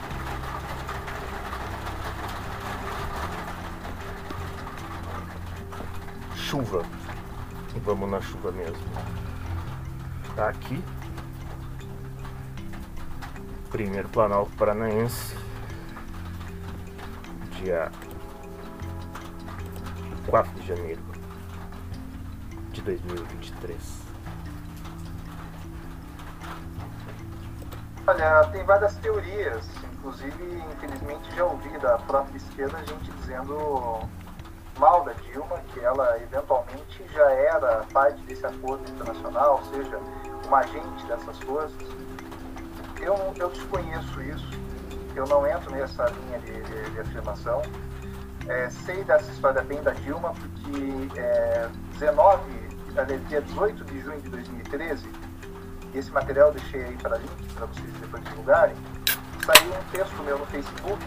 Chuva. Vamos na chuva mesmo. Tá aqui. Primeiro Planalto Paranaense. Dia 4 de janeiro de 2023. Olha, tem várias teorias, inclusive, infelizmente, já ouvi da própria esquerda gente dizendo mal da Dilma, que ela eventualmente já era parte desse acordo internacional, ou seja, um agente dessas forças. Eu, eu desconheço isso, eu não entro nessa linha de, de, de afirmação. É, sei dessa história bem da Dilma, porque é, 19, dia 18 de junho de 2013, esse material eu deixei aí para link, para vocês depois divulgarem, saiu um texto meu no Facebook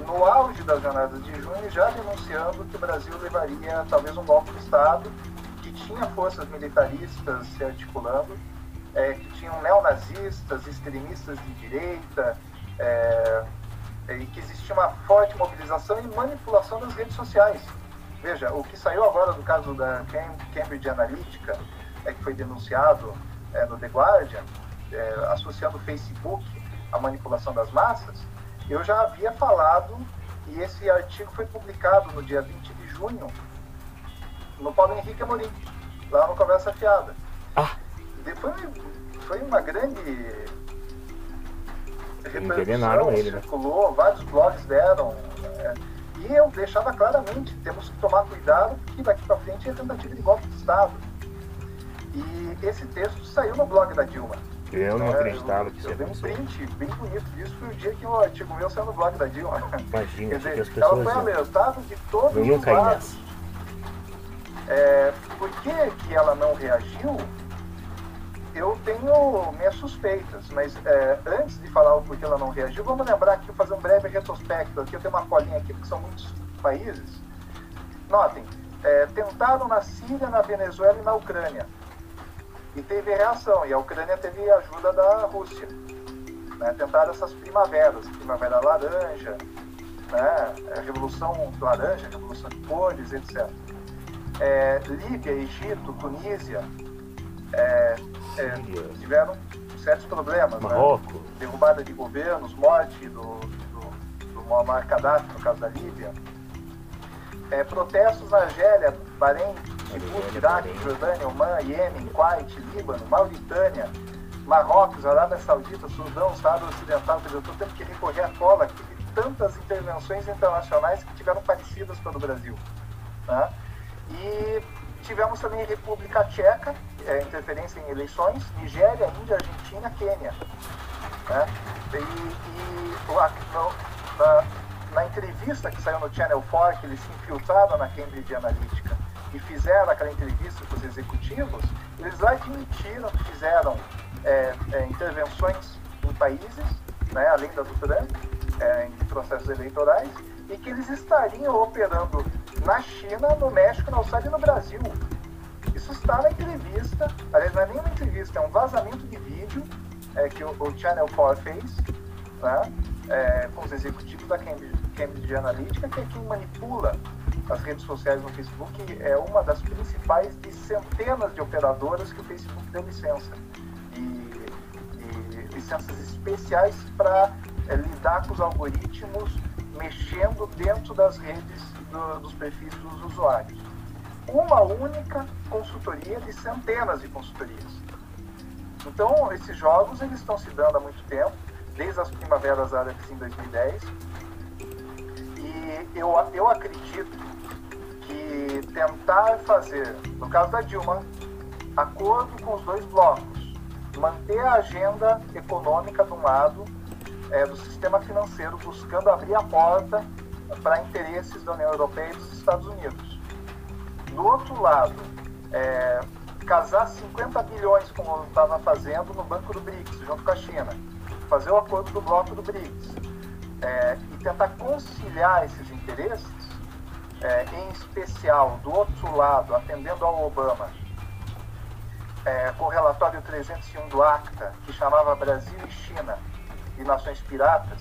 no auge das jornadas de junho, já denunciando que o Brasil levaria talvez um golpe de Estado, que tinha forças militaristas se articulando, é, que tinham neonazistas, extremistas de direita, é, e que existia uma forte mobilização e manipulação das redes sociais. Veja, o que saiu agora do caso da Cambridge Analytica, é, que foi denunciado é, no The Guardian, é, associando o Facebook à manipulação das massas, eu já havia falado e esse artigo foi publicado no dia 20 de junho no Paulo Henrique Amorim, lá no Conversa Fiada. Ah. Foi, foi uma grande repercussão, ele, né? circulou, né? vários blogs deram. É, e eu deixava claramente, temos que tomar cuidado, porque daqui para frente é tentativa de golpe de Estado. E esse texto saiu no blog da Dilma. Eu não é, acreditava que isso ia acontecer. Eu um print bem bonito disso foi o dia que o artigo meu saiu no blog da Dilma. Imagina, Quer dizer, as pessoas... ela foi alertada de todos eu os lados. É, por que, que ela não reagiu? Eu tenho minhas suspeitas, mas é, antes de falar o porquê ela não reagiu, vamos lembrar aqui, fazer um breve retrospecto. Aqui eu tenho uma colinha aqui, porque são muitos países. Notem, é, tentaram na Síria, na Venezuela e na Ucrânia e teve reação, e a Ucrânia teve ajuda da Rússia. Né? Tentaram essas primaveras, primavera laranja, né? a Revolução Laranja, Revolução de Cores, etc. É, Líbia, Egito, Tunísia é, é, tiveram certos problemas. Né? Marrocos. Né? Derrubada de governos, morte do, do, do Muammar Gaddafi, no caso da Líbia. É, protestos na Argélia, Bahrein, Djibouti, Iraque, Jordânia, Oman, Iêmen, Kuwait, Líbano, Mauritânia, Marrocos, Arábia Saudita, Sudão, Estado Ocidental, quer dizer, eu tendo que recorrer à cola aqui de tantas intervenções internacionais que tiveram parecidas pelo Brasil. Né? E tivemos também República Tcheca, é, interferência em eleições, Nigéria, Índia, Argentina, Quênia. Né? E, e na, na, entrevista que saiu no Channel 4, que eles se infiltraram na Cambridge Analytica e fizeram aquela entrevista com os executivos, eles admitiram que fizeram é, é, intervenções em países, né, além da do Trump, é, em processos eleitorais, e que eles estariam operando na China, no México, na Austrália e no Brasil. Isso está na entrevista, aliás, não é nem uma entrevista, é um vazamento de vídeo é, que o, o, Channel 4 fez né, é, com os executivos da Cambridge, Cambridge Analytica, que é quem manipula as redes sociais no Facebook é uma das principais de centenas de operadoras que o Facebook deu licença. E, e licenças especiais para é, lidar com os algoritmos mexendo dentro das redes do, dos perfis dos usuários. Uma única consultoria de centenas de consultorias. Então, esses jogos eles estão se dando há muito tempo, desde as primaveras árabes em 2010. E eu, eu acredito tentar fazer, no caso da Dilma, acordo com os dois blocos, manter a agenda econômica de um lado, é, do sistema financeiro, buscando abrir a porta para interesses da União Europeia e dos Estados Unidos. Do outro lado, é, casar 50 bilhões, como estava fazendo no Banco do BRICS, junto com a China, fazer o acordo do bloco do BRICS, é, e tentar conciliar esses interesses, é, em especial, do outro lado, atendendo ao Obama, é, com o relatório 301 do ACTA, que chamava Brasil e China e Nações Piratas,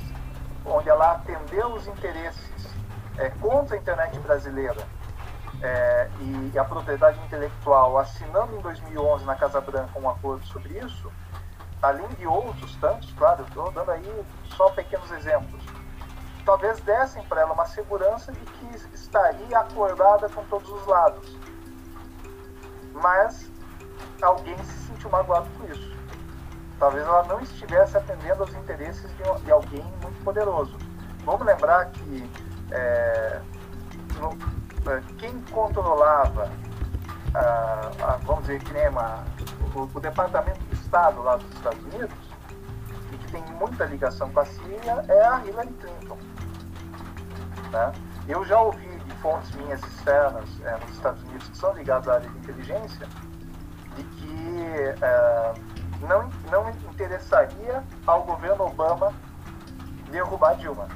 onde ela atendeu os interesses é, contra a internet brasileira é, e a propriedade intelectual, assinando em 2011 na Casa Branca um acordo sobre isso, além de outros tantos, claro, estou dando aí só pequenos exemplos talvez dessem para ela uma segurança de que estaria acordada com todos os lados. Mas alguém se sentiu magoado por isso. Talvez ela não estivesse atendendo aos interesses de, de alguém muito poderoso. Vamos lembrar que é, no, quem controlava, ah, vamos dizer, que uma, o, o, Departamento de Estado lá dos Estados Unidos, e que tem muita ligação com a Síria, é a Hillary Clinton. Né? Eu já ouvi de fontes minhas externas é, nos Estados Unidos que são ligadas à área de inteligência, de que é, não, não interessaria ao governo Obama derrubar Dilma.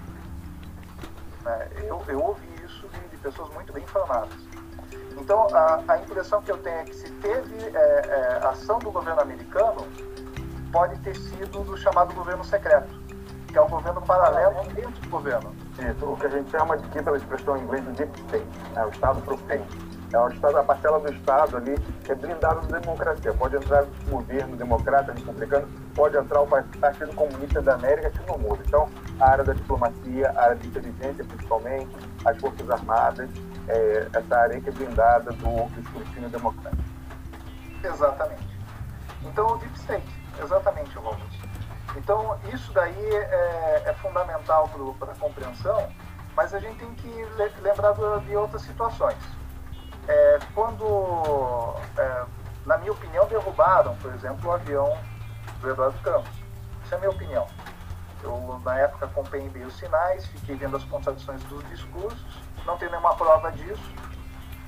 É, eu, eu ouvi isso de, de, pessoas muito bem informadas. Então, a, a, impressão que eu tenho é que se teve é, é, ação do governo americano, pode ter sido do chamado governo secreto, que é o governo paralelo dentro do governo. Isso, o que a gente chama aqui pela expressão em inglês de deep state, né, o Estado profético é o Estado, a parcela do Estado ali é blindada da democracia. Pode entrar o governo democrata, republicano, pode entrar o Partido Comunista da América, que não muda. Então, a área da diplomacia, a área de inteligência, principalmente, as Forças Armadas, é, essa área que é blindada do, escrutínio democrático. Exatamente. Então, o Deep State, exatamente, Romulo. Então, isso daí é, é fundamental para a compreensão, mas a gente tem que lembrar de outras situações é, quando, é, na minha opinião, derrubaram, por exemplo, o avião do Eduardo Campos. Isso é a minha opinião. Eu, na época, acompanhei bem os sinais, fiquei vendo as contradições dos discursos, não tenho nenhuma prova disso.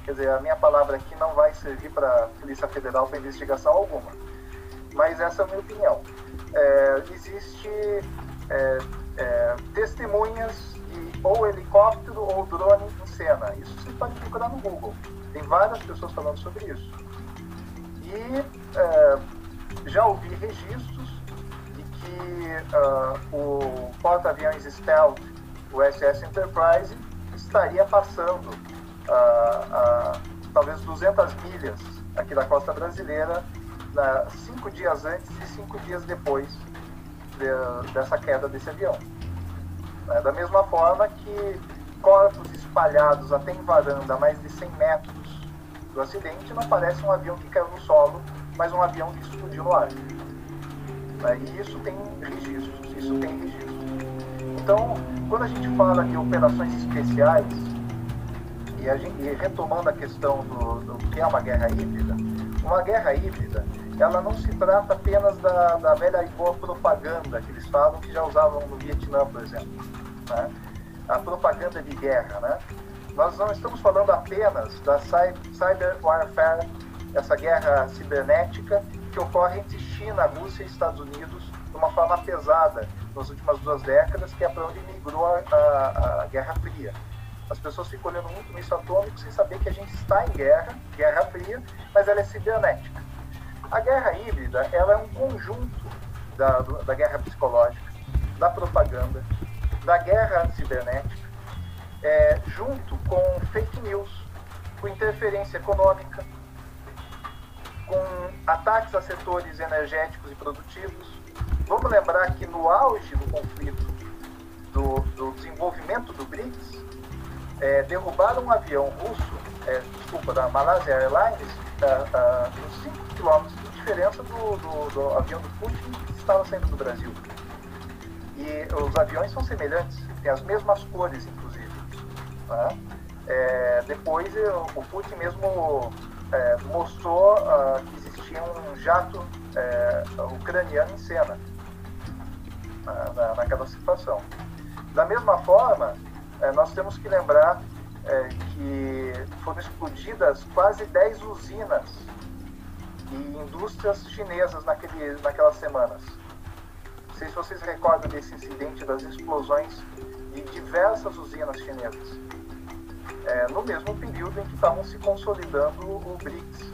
Quer dizer, a minha palavra aqui não vai servir para a Polícia Federal para investigação alguma. Mas essa é a minha opinião. É, existe é, é, testemunhas de ou helicóptero ou drone em cena. Isso você pode procurar no Google. Tem várias pessoas falando sobre isso. E é, já ouvi registros de que uh, o porta-aviões Stealth, o SS Enterprise, estaria passando uh, uh, talvez 200 milhas aqui da costa brasileira, cinco dias antes e cinco dias depois de, dessa queda desse avião. É, da mesma forma que corpos espalhados até em varanda a mais de 100 metros do acidente não parece um avião que caiu no solo, mas um avião que explodiu no ar. Né? E isso tem registros, isso tem registros. Então, quando a gente fala de operações especiais, e, gente, e retomando a questão do, do, que é uma guerra híbrida, uma guerra híbrida, ela não se trata apenas da, da velha e boa propaganda que eles falam que já usavam no Vietnã, por exemplo. Né? A propaganda de guerra, né? Nós não estamos falando apenas da cyber warfare, essa guerra cibernética que ocorre entre China, Rússia e Estados Unidos de uma forma pesada nas últimas duas décadas, que é para onde migrou a, a, a Guerra Fria. As pessoas ficam olhando muito no atômico sem saber que a gente está em guerra, Guerra Fria, mas ela é cibernética. A guerra híbrida ela é um conjunto da, da guerra psicológica, da propaganda, da guerra cibernética, é, junto com fake news, com interferência econômica, com ataques a setores energéticos e produtivos. Vamos lembrar que no auge do conflito, do, do desenvolvimento do BRICS, é, derrubaram um avião russo, é, desculpa, da Malaysia Airlines, a, a, uns 5 quilômetros de diferença do, do, do avião do Putin que estava saindo do Brasil. E os aviões são semelhantes, têm as mesmas cores, inclusive. Né? É, depois o Putin mesmo é, mostrou uh, que existia um jato é, ucraniano em cena uh, na, naquela situação. Da mesma forma, nós temos que lembrar que foram explodidas quase 10 usinas e indústrias chinesas naquele, naquelas semanas. Não sei se vocês recordam desse incidente das explosões de diversas usinas chinesas é, no mesmo período em que estavam se consolidando o BRICS,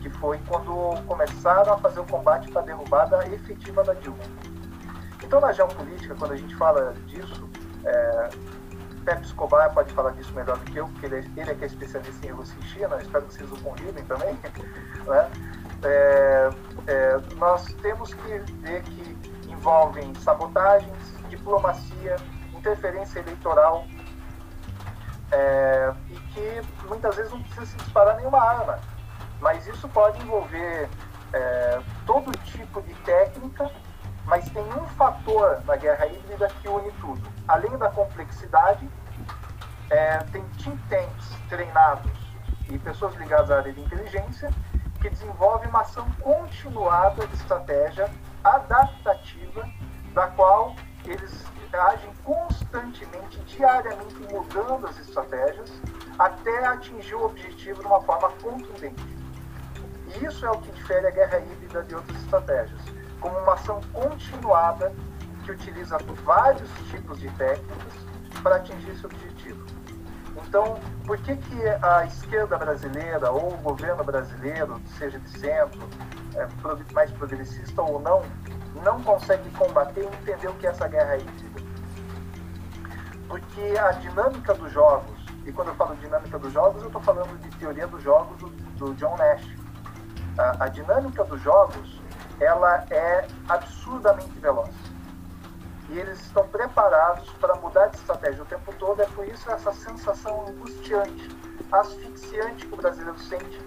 que foi quando começaram a fazer o combate para a derrubada efetiva da Dilma. Então, na geopolítica, quando a gente fala disso, é, Pepe Escobar pode falar disso melhor do que eu, porque ele, é, ele é que é especialista em Rússia e China, espero que vocês o convidem também. Né? É, é, nós temos que ver que envolvem sabotagens, diplomacia, interferência eleitoral, é, e que muitas vezes não precisa se disparar nenhuma arma. Mas isso pode envolver é, todo tipo de técnica, mas tem um fator na guerra híbrida que une tudo. Além da complexidade, é, tem think tanks treinados e pessoas ligadas à área de inteligência que desenvolvem uma ação continuada de estratégia adaptativa, da qual eles agem constantemente, diariamente, mudando as estratégias até atingir o objetivo de uma forma contundente. E isso é o que difere a guerra híbrida de outras estratégias, como uma ação continuada que utiliza vários tipos de técnicas para atingir esse objetivo. Então, por que, que a esquerda brasileira ou o governo brasileiro, seja de centro, é, mais progressista ou não, não consegue combater e entender o que é essa guerra híbrida? Porque a dinâmica dos jogos, e quando eu falo dinâmica dos jogos, eu estou falando de teoria dos jogos do, do John Nash. A, a dinâmica dos jogos, ela é absurdamente veloz e eles estão preparados para mudar de estratégia o tempo todo. É por isso essa sensação angustiante, asfixiante que o brasileiro sente,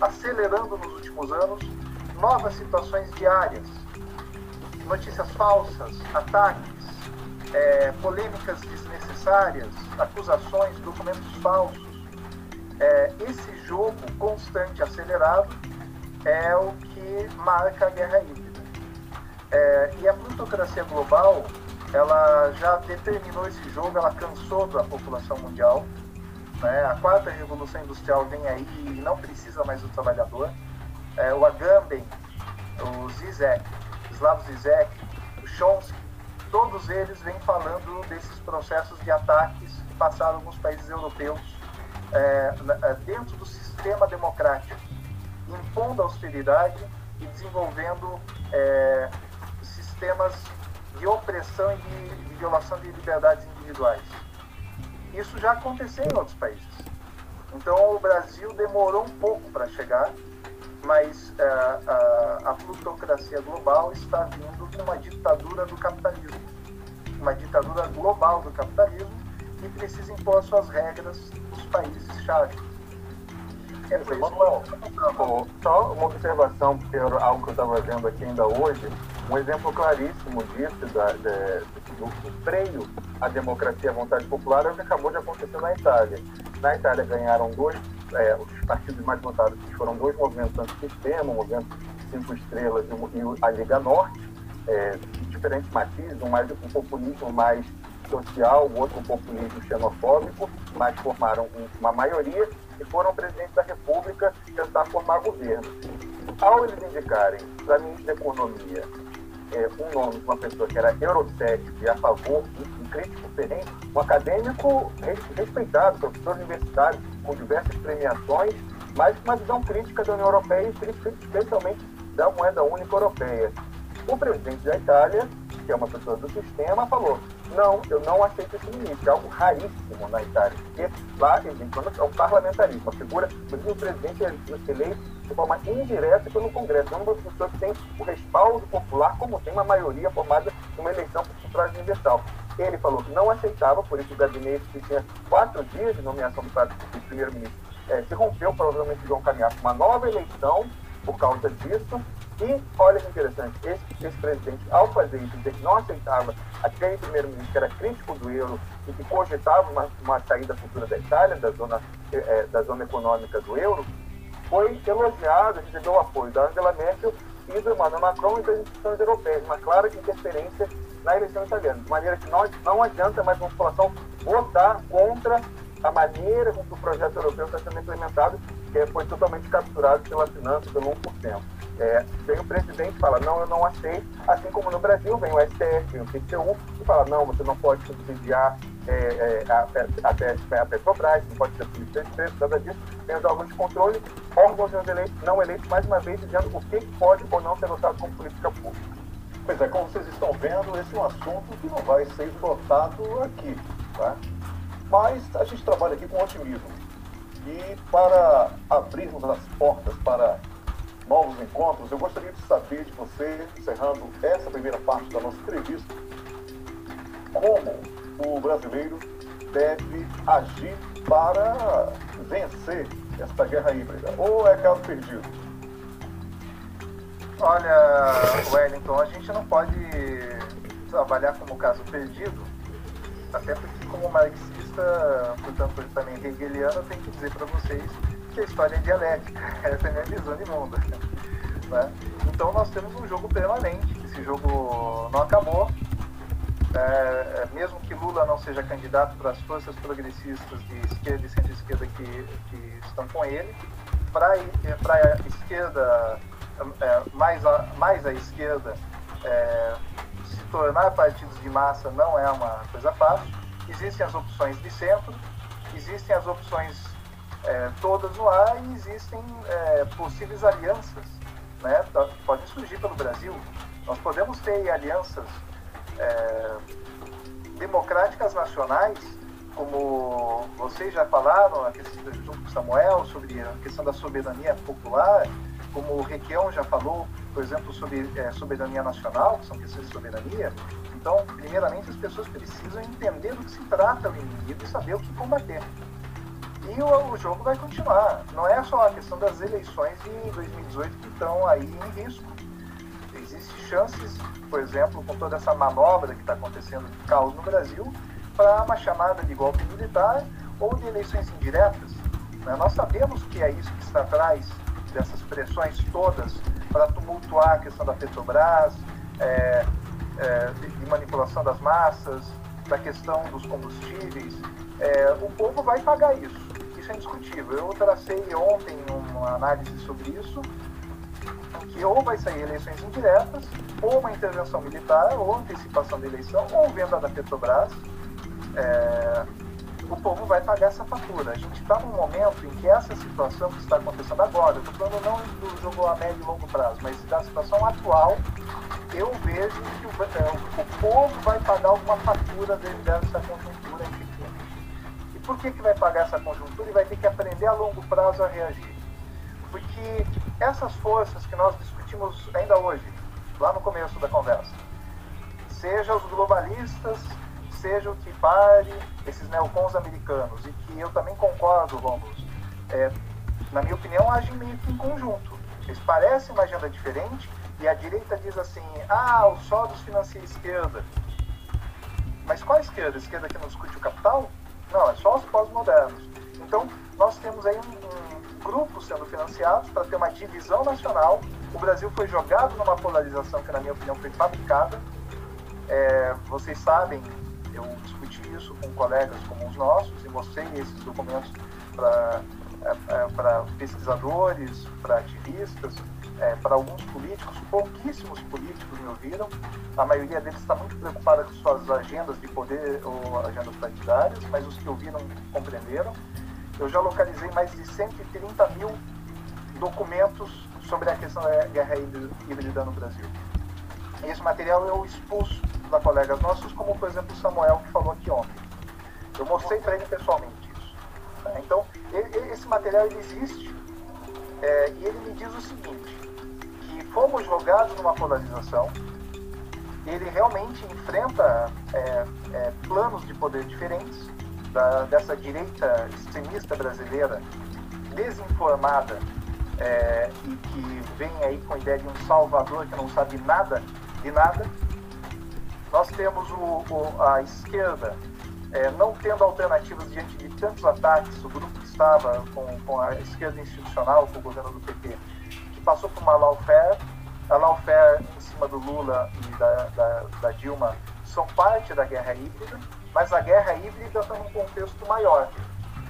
acelerando nos últimos anos, novas situações diárias, notícias falsas, ataques, é, polêmicas desnecessárias, acusações, documentos falsos. É, esse jogo constante acelerado é o que marca a guerra híbrida. É, e a plutocracia global ela já determinou esse jogo, ela cansou da população mundial. Né? A quarta revolução industrial vem aí e não precisa mais do trabalhador. É, o Agamben, o Zizek, Slavoj Zizek, o Chomsky, todos eles vêm falando desses processos de ataques que passaram nos países europeus é, é, dentro do sistema democrático, impondo austeridade e desenvolvendo é, sistemas de opressão e de, de violação de liberdades individuais. Isso já aconteceu em outros países. Então o Brasil demorou um pouco para chegar, mas uh, uh, a plutocracia global está vindo com uma ditadura do capitalismo, uma ditadura global do capitalismo que precisa impor suas regras nos países-chave. É Manuel, só uma observação, porque algo que eu estava vendo aqui ainda hoje, um exemplo claríssimo disso, da, do, freio à democracia e à vontade popular, é o que acabou de acontecer na Itália. Na Itália ganharam dois, é, os partidos mais votados foram dois movimentos antissistema, o movimento Cinco Estrelas e a Liga Norte, é, diferentes matizes, um mais um populismo mais social, o outro um populismo xenofóbico, mas formaram uma maioria e foram presidentes da República tentar formar governo. Ao eles indicarem para ministro da Economia é, um nome de uma pessoa que era eurocético e a favor, um, crítico ferrenho, um acadêmico respeitado, professor universitário, com diversas premiações, mas uma visão crítica da União Europeia e especialmente da moeda única europeia. O presidente da Itália, que é uma pessoa do sistema, falou: não, eu não aceito esse ministro. É algo raríssimo na Itália. Porque lá existe é um parlamentarismo. A figura, inclusive, o presidente é eleito de forma indireta pelo Congresso. É uma pessoa que tem o respaldo popular, como tem uma maioria formada numa eleição por sufrágio universal. Ele falou que não aceitava, por isso o gabinete, que tinha quatro dias de nomeação do primeiro-ministro, é, se rompeu, provavelmente vão caminhar para uma nova eleição por causa disso. E olha que interessante, esse, esse presidente, ao fazer isso, dizer que não aceitava aquele primeiro-ministro que era crítico do euro e que cogitava uma, uma saída futura da Itália, da zona, é, da zona econômica do euro, foi elogiado, recebeu o apoio da Angela Merkel e do Emmanuel Macron e das instituições europeias, uma clara interferência na eleição italiana, de maneira que não, não adianta mais uma população votar contra a maneira com que o projeto europeu está sendo implementado, que foi totalmente capturado pela finança, pelo 1%. É, vem o presidente e fala, não, eu não aceito, assim como no Brasil vem o STF, vem o PCU, e fala, não, você não pode subsidiar é, é, a, a, a, Petrobras, não pode ser polícia de preço, nada disso, tem os órgãos de controle, órgãos não eleitos, não eleitos, mais uma vez, dizendo o que pode ou não ser adotado como política pública. Pois é, como vocês estão vendo, esse é um assunto que não vai ser esgotado aqui, tá? Mas a gente trabalha aqui com otimismo. E para abrirmos as portas para novos encontros, eu gostaria de saber de você, encerrando essa primeira parte da nossa entrevista, como o brasileiro deve agir para vencer esta guerra híbrida? Ou é caso perdido? Olha, Wellington, a gente não pode trabalhar como caso perdido, até porque como marxista portanto também hegeliano, eu tenho que dizer para vocês que a história é dialética. Essa é a minha visão de mundo. Né? Então nós temos um jogo permanente, esse jogo não acabou. É, é mesmo que Lula não seja candidato para as forças progressistas de esquerda e centro-esquerda que, que estão com ele, para a esquerda, é, mais, a, mais à esquerda, é, se tornar partidos de massa não é uma coisa fácil. Existem as opções de centro, existem as opções é, todas no ar e existem é, possíveis alianças né, podem surgir pelo Brasil. Nós podemos ter alianças é, democráticas nacionais, como vocês já falaram, a questão, junto com Samuel, sobre a questão da soberania popular, como o Requião já falou, por exemplo, sobre é, soberania nacional, que são questões de soberania. Então, primeiramente, as pessoas precisam entender do que se trata o inimigo e saber o que combater. E o, o, jogo vai continuar. Não é só a questão das eleições de 2018 que estão aí em risco. Existem chances, por exemplo, com toda essa manobra que está acontecendo de caos no Brasil, para uma chamada de golpe militar ou de eleições indiretas. Né? Nós sabemos que é isso que está atrás dessas pressões todas para tumultuar a questão da Petrobras, é, é, de, de manipulação das massas, da questão dos combustíveis. É, o povo vai pagar isso isso é indiscutível. Eu tracei ontem uma análise sobre isso, que ou vai sair eleições indiretas, ou uma intervenção militar, ou antecipação da eleição, ou venda da Petrobras. É, o povo vai pagar essa fatura. A gente está num momento em que essa situação que está acontecendo agora, estou falando não do jogo a médio e longo prazo, mas da situação atual, eu vejo que o, é, o povo vai pagar alguma fatura dessa conjuntura por que, que vai pagar essa conjuntura e vai ter que aprender a longo prazo a reagir? Porque essas forças que nós discutimos ainda hoje, lá no começo da conversa, seja os globalistas, seja o que pare, esses neocons americanos, e que eu também concordo, vamos, é, na minha opinião, agem meio que em conjunto. Eles parecem uma agenda diferente, e a direita diz assim, ah, o Soros financia a esquerda. Mas qual a esquerda? A esquerda que não discute o capital? Não, é só os pós-modernos. Então, nós temos aí um, um grupo sendo financiados para ter uma divisão nacional. O Brasil foi jogado numa polarização que, na minha opinião, foi fabricada. É, vocês sabem, eu discuti isso com colegas como os nossos e mostrei esses documentos para é, é, pesquisadores, para ativistas, é, para alguns políticos, pouquíssimos políticos me ouviram, a maioria deles está muito preocupada com suas agendas de poder ou agendas partidárias, mas os que ouviram compreenderam. Eu já localizei mais de 130 mil documentos sobre a questão da guerra híbrida no Brasil. Esse material eu expulso para colegas nossos, como por exemplo o Samuel, que falou aqui ontem. Eu mostrei para ele pessoalmente isso. Né? Então, esse material ele existe é, e ele me diz o seguinte, fomos jogados numa polarização, ele realmente enfrenta é, é, planos de poder diferentes da, dessa direita extremista brasileira, desinformada é, e que vem aí com a ideia de um salvador que não sabe nada de nada. Nós temos o, o, a esquerda é, não tendo alternativas diante de tantos ataques, o grupo que estava com, com a esquerda institucional, com o governo do PT, passou por uma lawfare. A lawfare em cima do Lula e da, da, da Dilma são parte da guerra híbrida, mas a guerra híbrida está num contexto maior.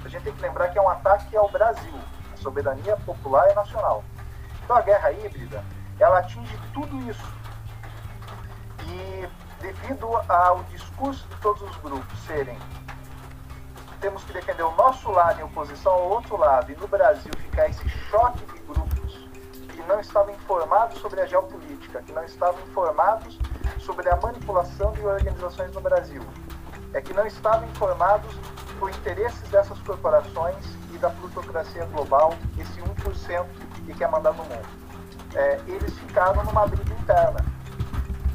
A gente tem que lembrar que é um ataque ao Brasil, a soberania popular e nacional. Então a guerra híbrida, ela atinge tudo isso. E devido ao discurso de todos os grupos serem temos que defender o nosso lado em oposição ao outro lado, e no Brasil ficar esse choque não estavam informados sobre a geopolítica, que não estavam informados sobre a manipulação de organizações no Brasil, é que não estavam informados por interesses dessas corporações e da plutocracia global, esse 1% que quer mandar no mundo. É, eles ficaram numa briga interna,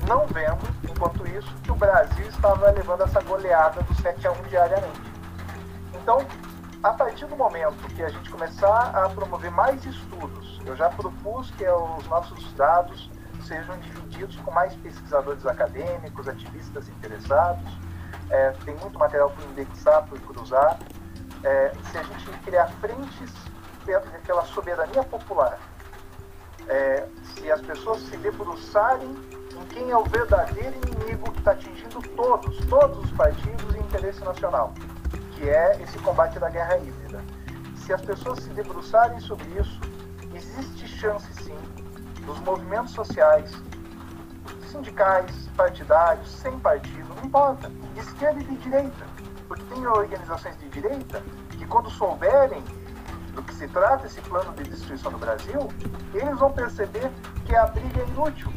não vendo, enquanto isso, que o Brasil estava levando essa goleada do 7 a 1 diariamente. Então, a partir do momento que a gente começar a promover mais estudos, eu já propus que os nossos dados sejam divididos com mais pesquisadores acadêmicos, ativistas interessados, é, tem muito material para indexar, para cruzar. É, se a gente criar frentes pela soberania popular, é, se as pessoas se debruçarem em quem é o verdadeiro inimigo que está atingindo todos, todos os partidos e interesse nacional, que é esse combate da guerra híbrida. Se as pessoas se debruçarem sobre isso, existe chance sim dos movimentos sociais, sindicais, partidários, sem partido, não importa, esquerda e de direita, porque tem organizações de direita que quando souberem do que se trata esse plano de destruição do Brasil, eles vão perceber que a briga é inútil.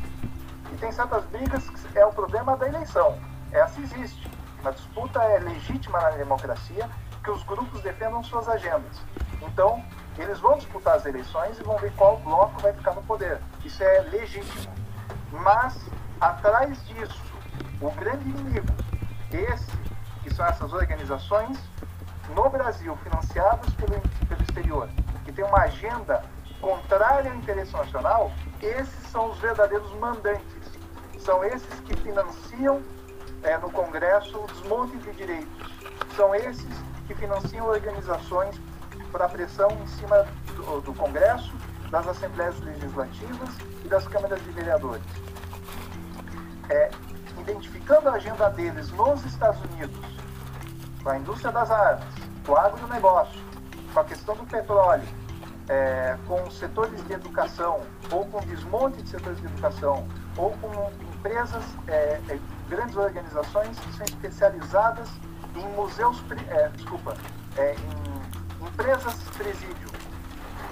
E tem certas brigas que é o problema da eleição. Essa existe. Uma disputa é legítima na democracia que os grupos defendam suas agendas. Então, eles vão disputar as eleições e vão ver qual bloco vai ficar no poder. Isso é legítimo. Mas, atrás disso, o grande inimigo, esse, que são essas organizações, no Brasil, financiadas pelo, pelo exterior, que tem uma agenda contrária ao interesse nacional, esses são os verdadeiros mandantes. São esses que financiam é, no Congresso desmonte de direitos. São esses que financiam organizações para pressão em cima do, do Congresso, das Assembleias Legislativas e das Câmaras de Vereadores. É, identificando a agenda deles nos Estados Unidos, com a indústria das armas, com o agronegócio, com a questão do petróleo, é, com setores de educação, ou com desmonte de setores de educação, ou com empresas, é, é, grandes organizações que são especializadas em museus, é, desculpa, é, em empresas presídio.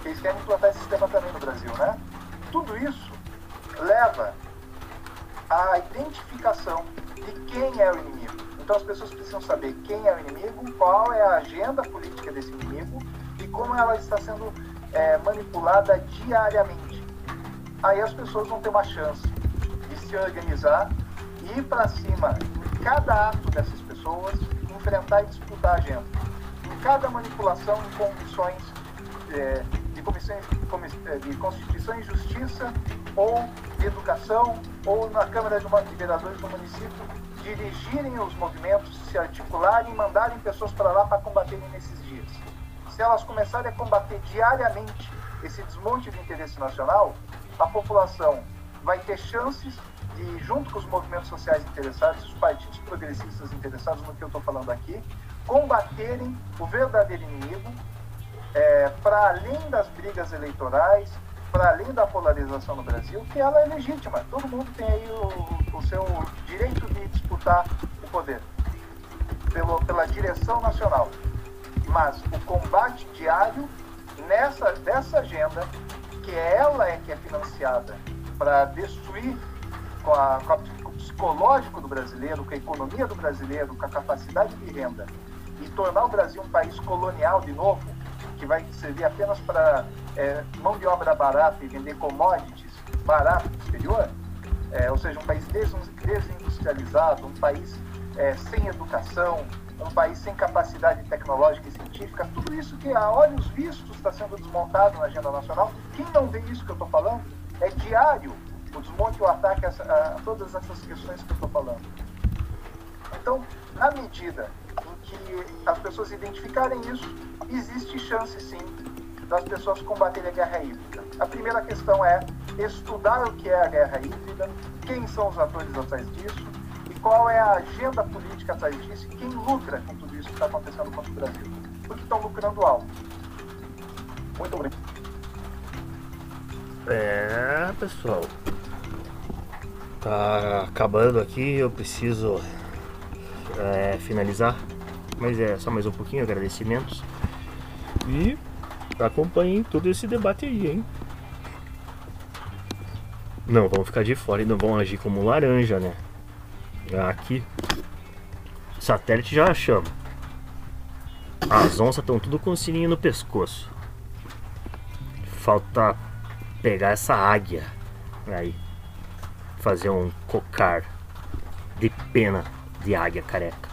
Eles querem implantar esse sistema também no Brasil, né? Tudo isso leva à identificação de quem é o inimigo. Então as pessoas precisam saber quem é o inimigo, qual é a agenda política desse inimigo e como ela está sendo é, manipulada diariamente. Aí as pessoas vão ter uma chance de se organizar ir para cima em cada ato dessas pessoas, enfrentar e disputar a agenda. Em cada manipulação em comissões é, de comissões é, de Constituição e Justiça ou de Educação ou na Câmara de Vereadores do município dirigirem os movimentos, se articularem e mandarem pessoas para lá para combaterem nesses dias. Se elas começarem a combater diariamente esse desmonte de interesse nacional, a população vai ter chances de, junto com os movimentos sociais interessados, os partidos progressistas interessados no que eu estou falando aqui, combaterem o verdadeiro inimigo é, para além das brigas eleitorais, para além da polarização no Brasil, que ela é legítima. Todo mundo tem aí o, o seu direito de disputar o poder pelo, pela direção nacional. Mas o combate diário nessa dessa agenda, que ela é que é financiada para destruir com, a, com, a, com o psicológico do brasileiro, com a economia do brasileiro, com a capacidade de renda, e tornar o Brasil um país colonial de novo, que vai servir apenas para é, mão de obra barata e vender commodities barato no exterior, é, ou seja, um país desindustrializado, um país é, sem educação, um país sem capacidade tecnológica e científica, tudo isso que a olhos vistos está sendo desmontado na agenda nacional. Quem não vê isso que eu estou falando é diário o desmonte o ataque a, a todas essas questões que eu estou falando. Então, na medida em que as pessoas identificarem isso, existe chance sim das pessoas combaterem a guerra híbrida. A primeira questão é estudar o que é a guerra híbrida, quem são os atores atrás disso e qual é a agenda política atrás disso e quem lucra com tudo isso que está acontecendo contra o Brasil. Porque estão lucrando alto. Muito obrigado. É, pessoal. Tá acabando aqui, eu preciso é, finalizar. Mas é só mais um pouquinho, agradecimentos. E acompanhem todo esse debate aí, hein? Não vão ficar de fora e não vão agir como laranja, né? Aqui. Satélite já chama. As onças estão tudo com o sininho no pescoço. Falta pegar essa águia aí. Fazer um cocar de pena de águia careca.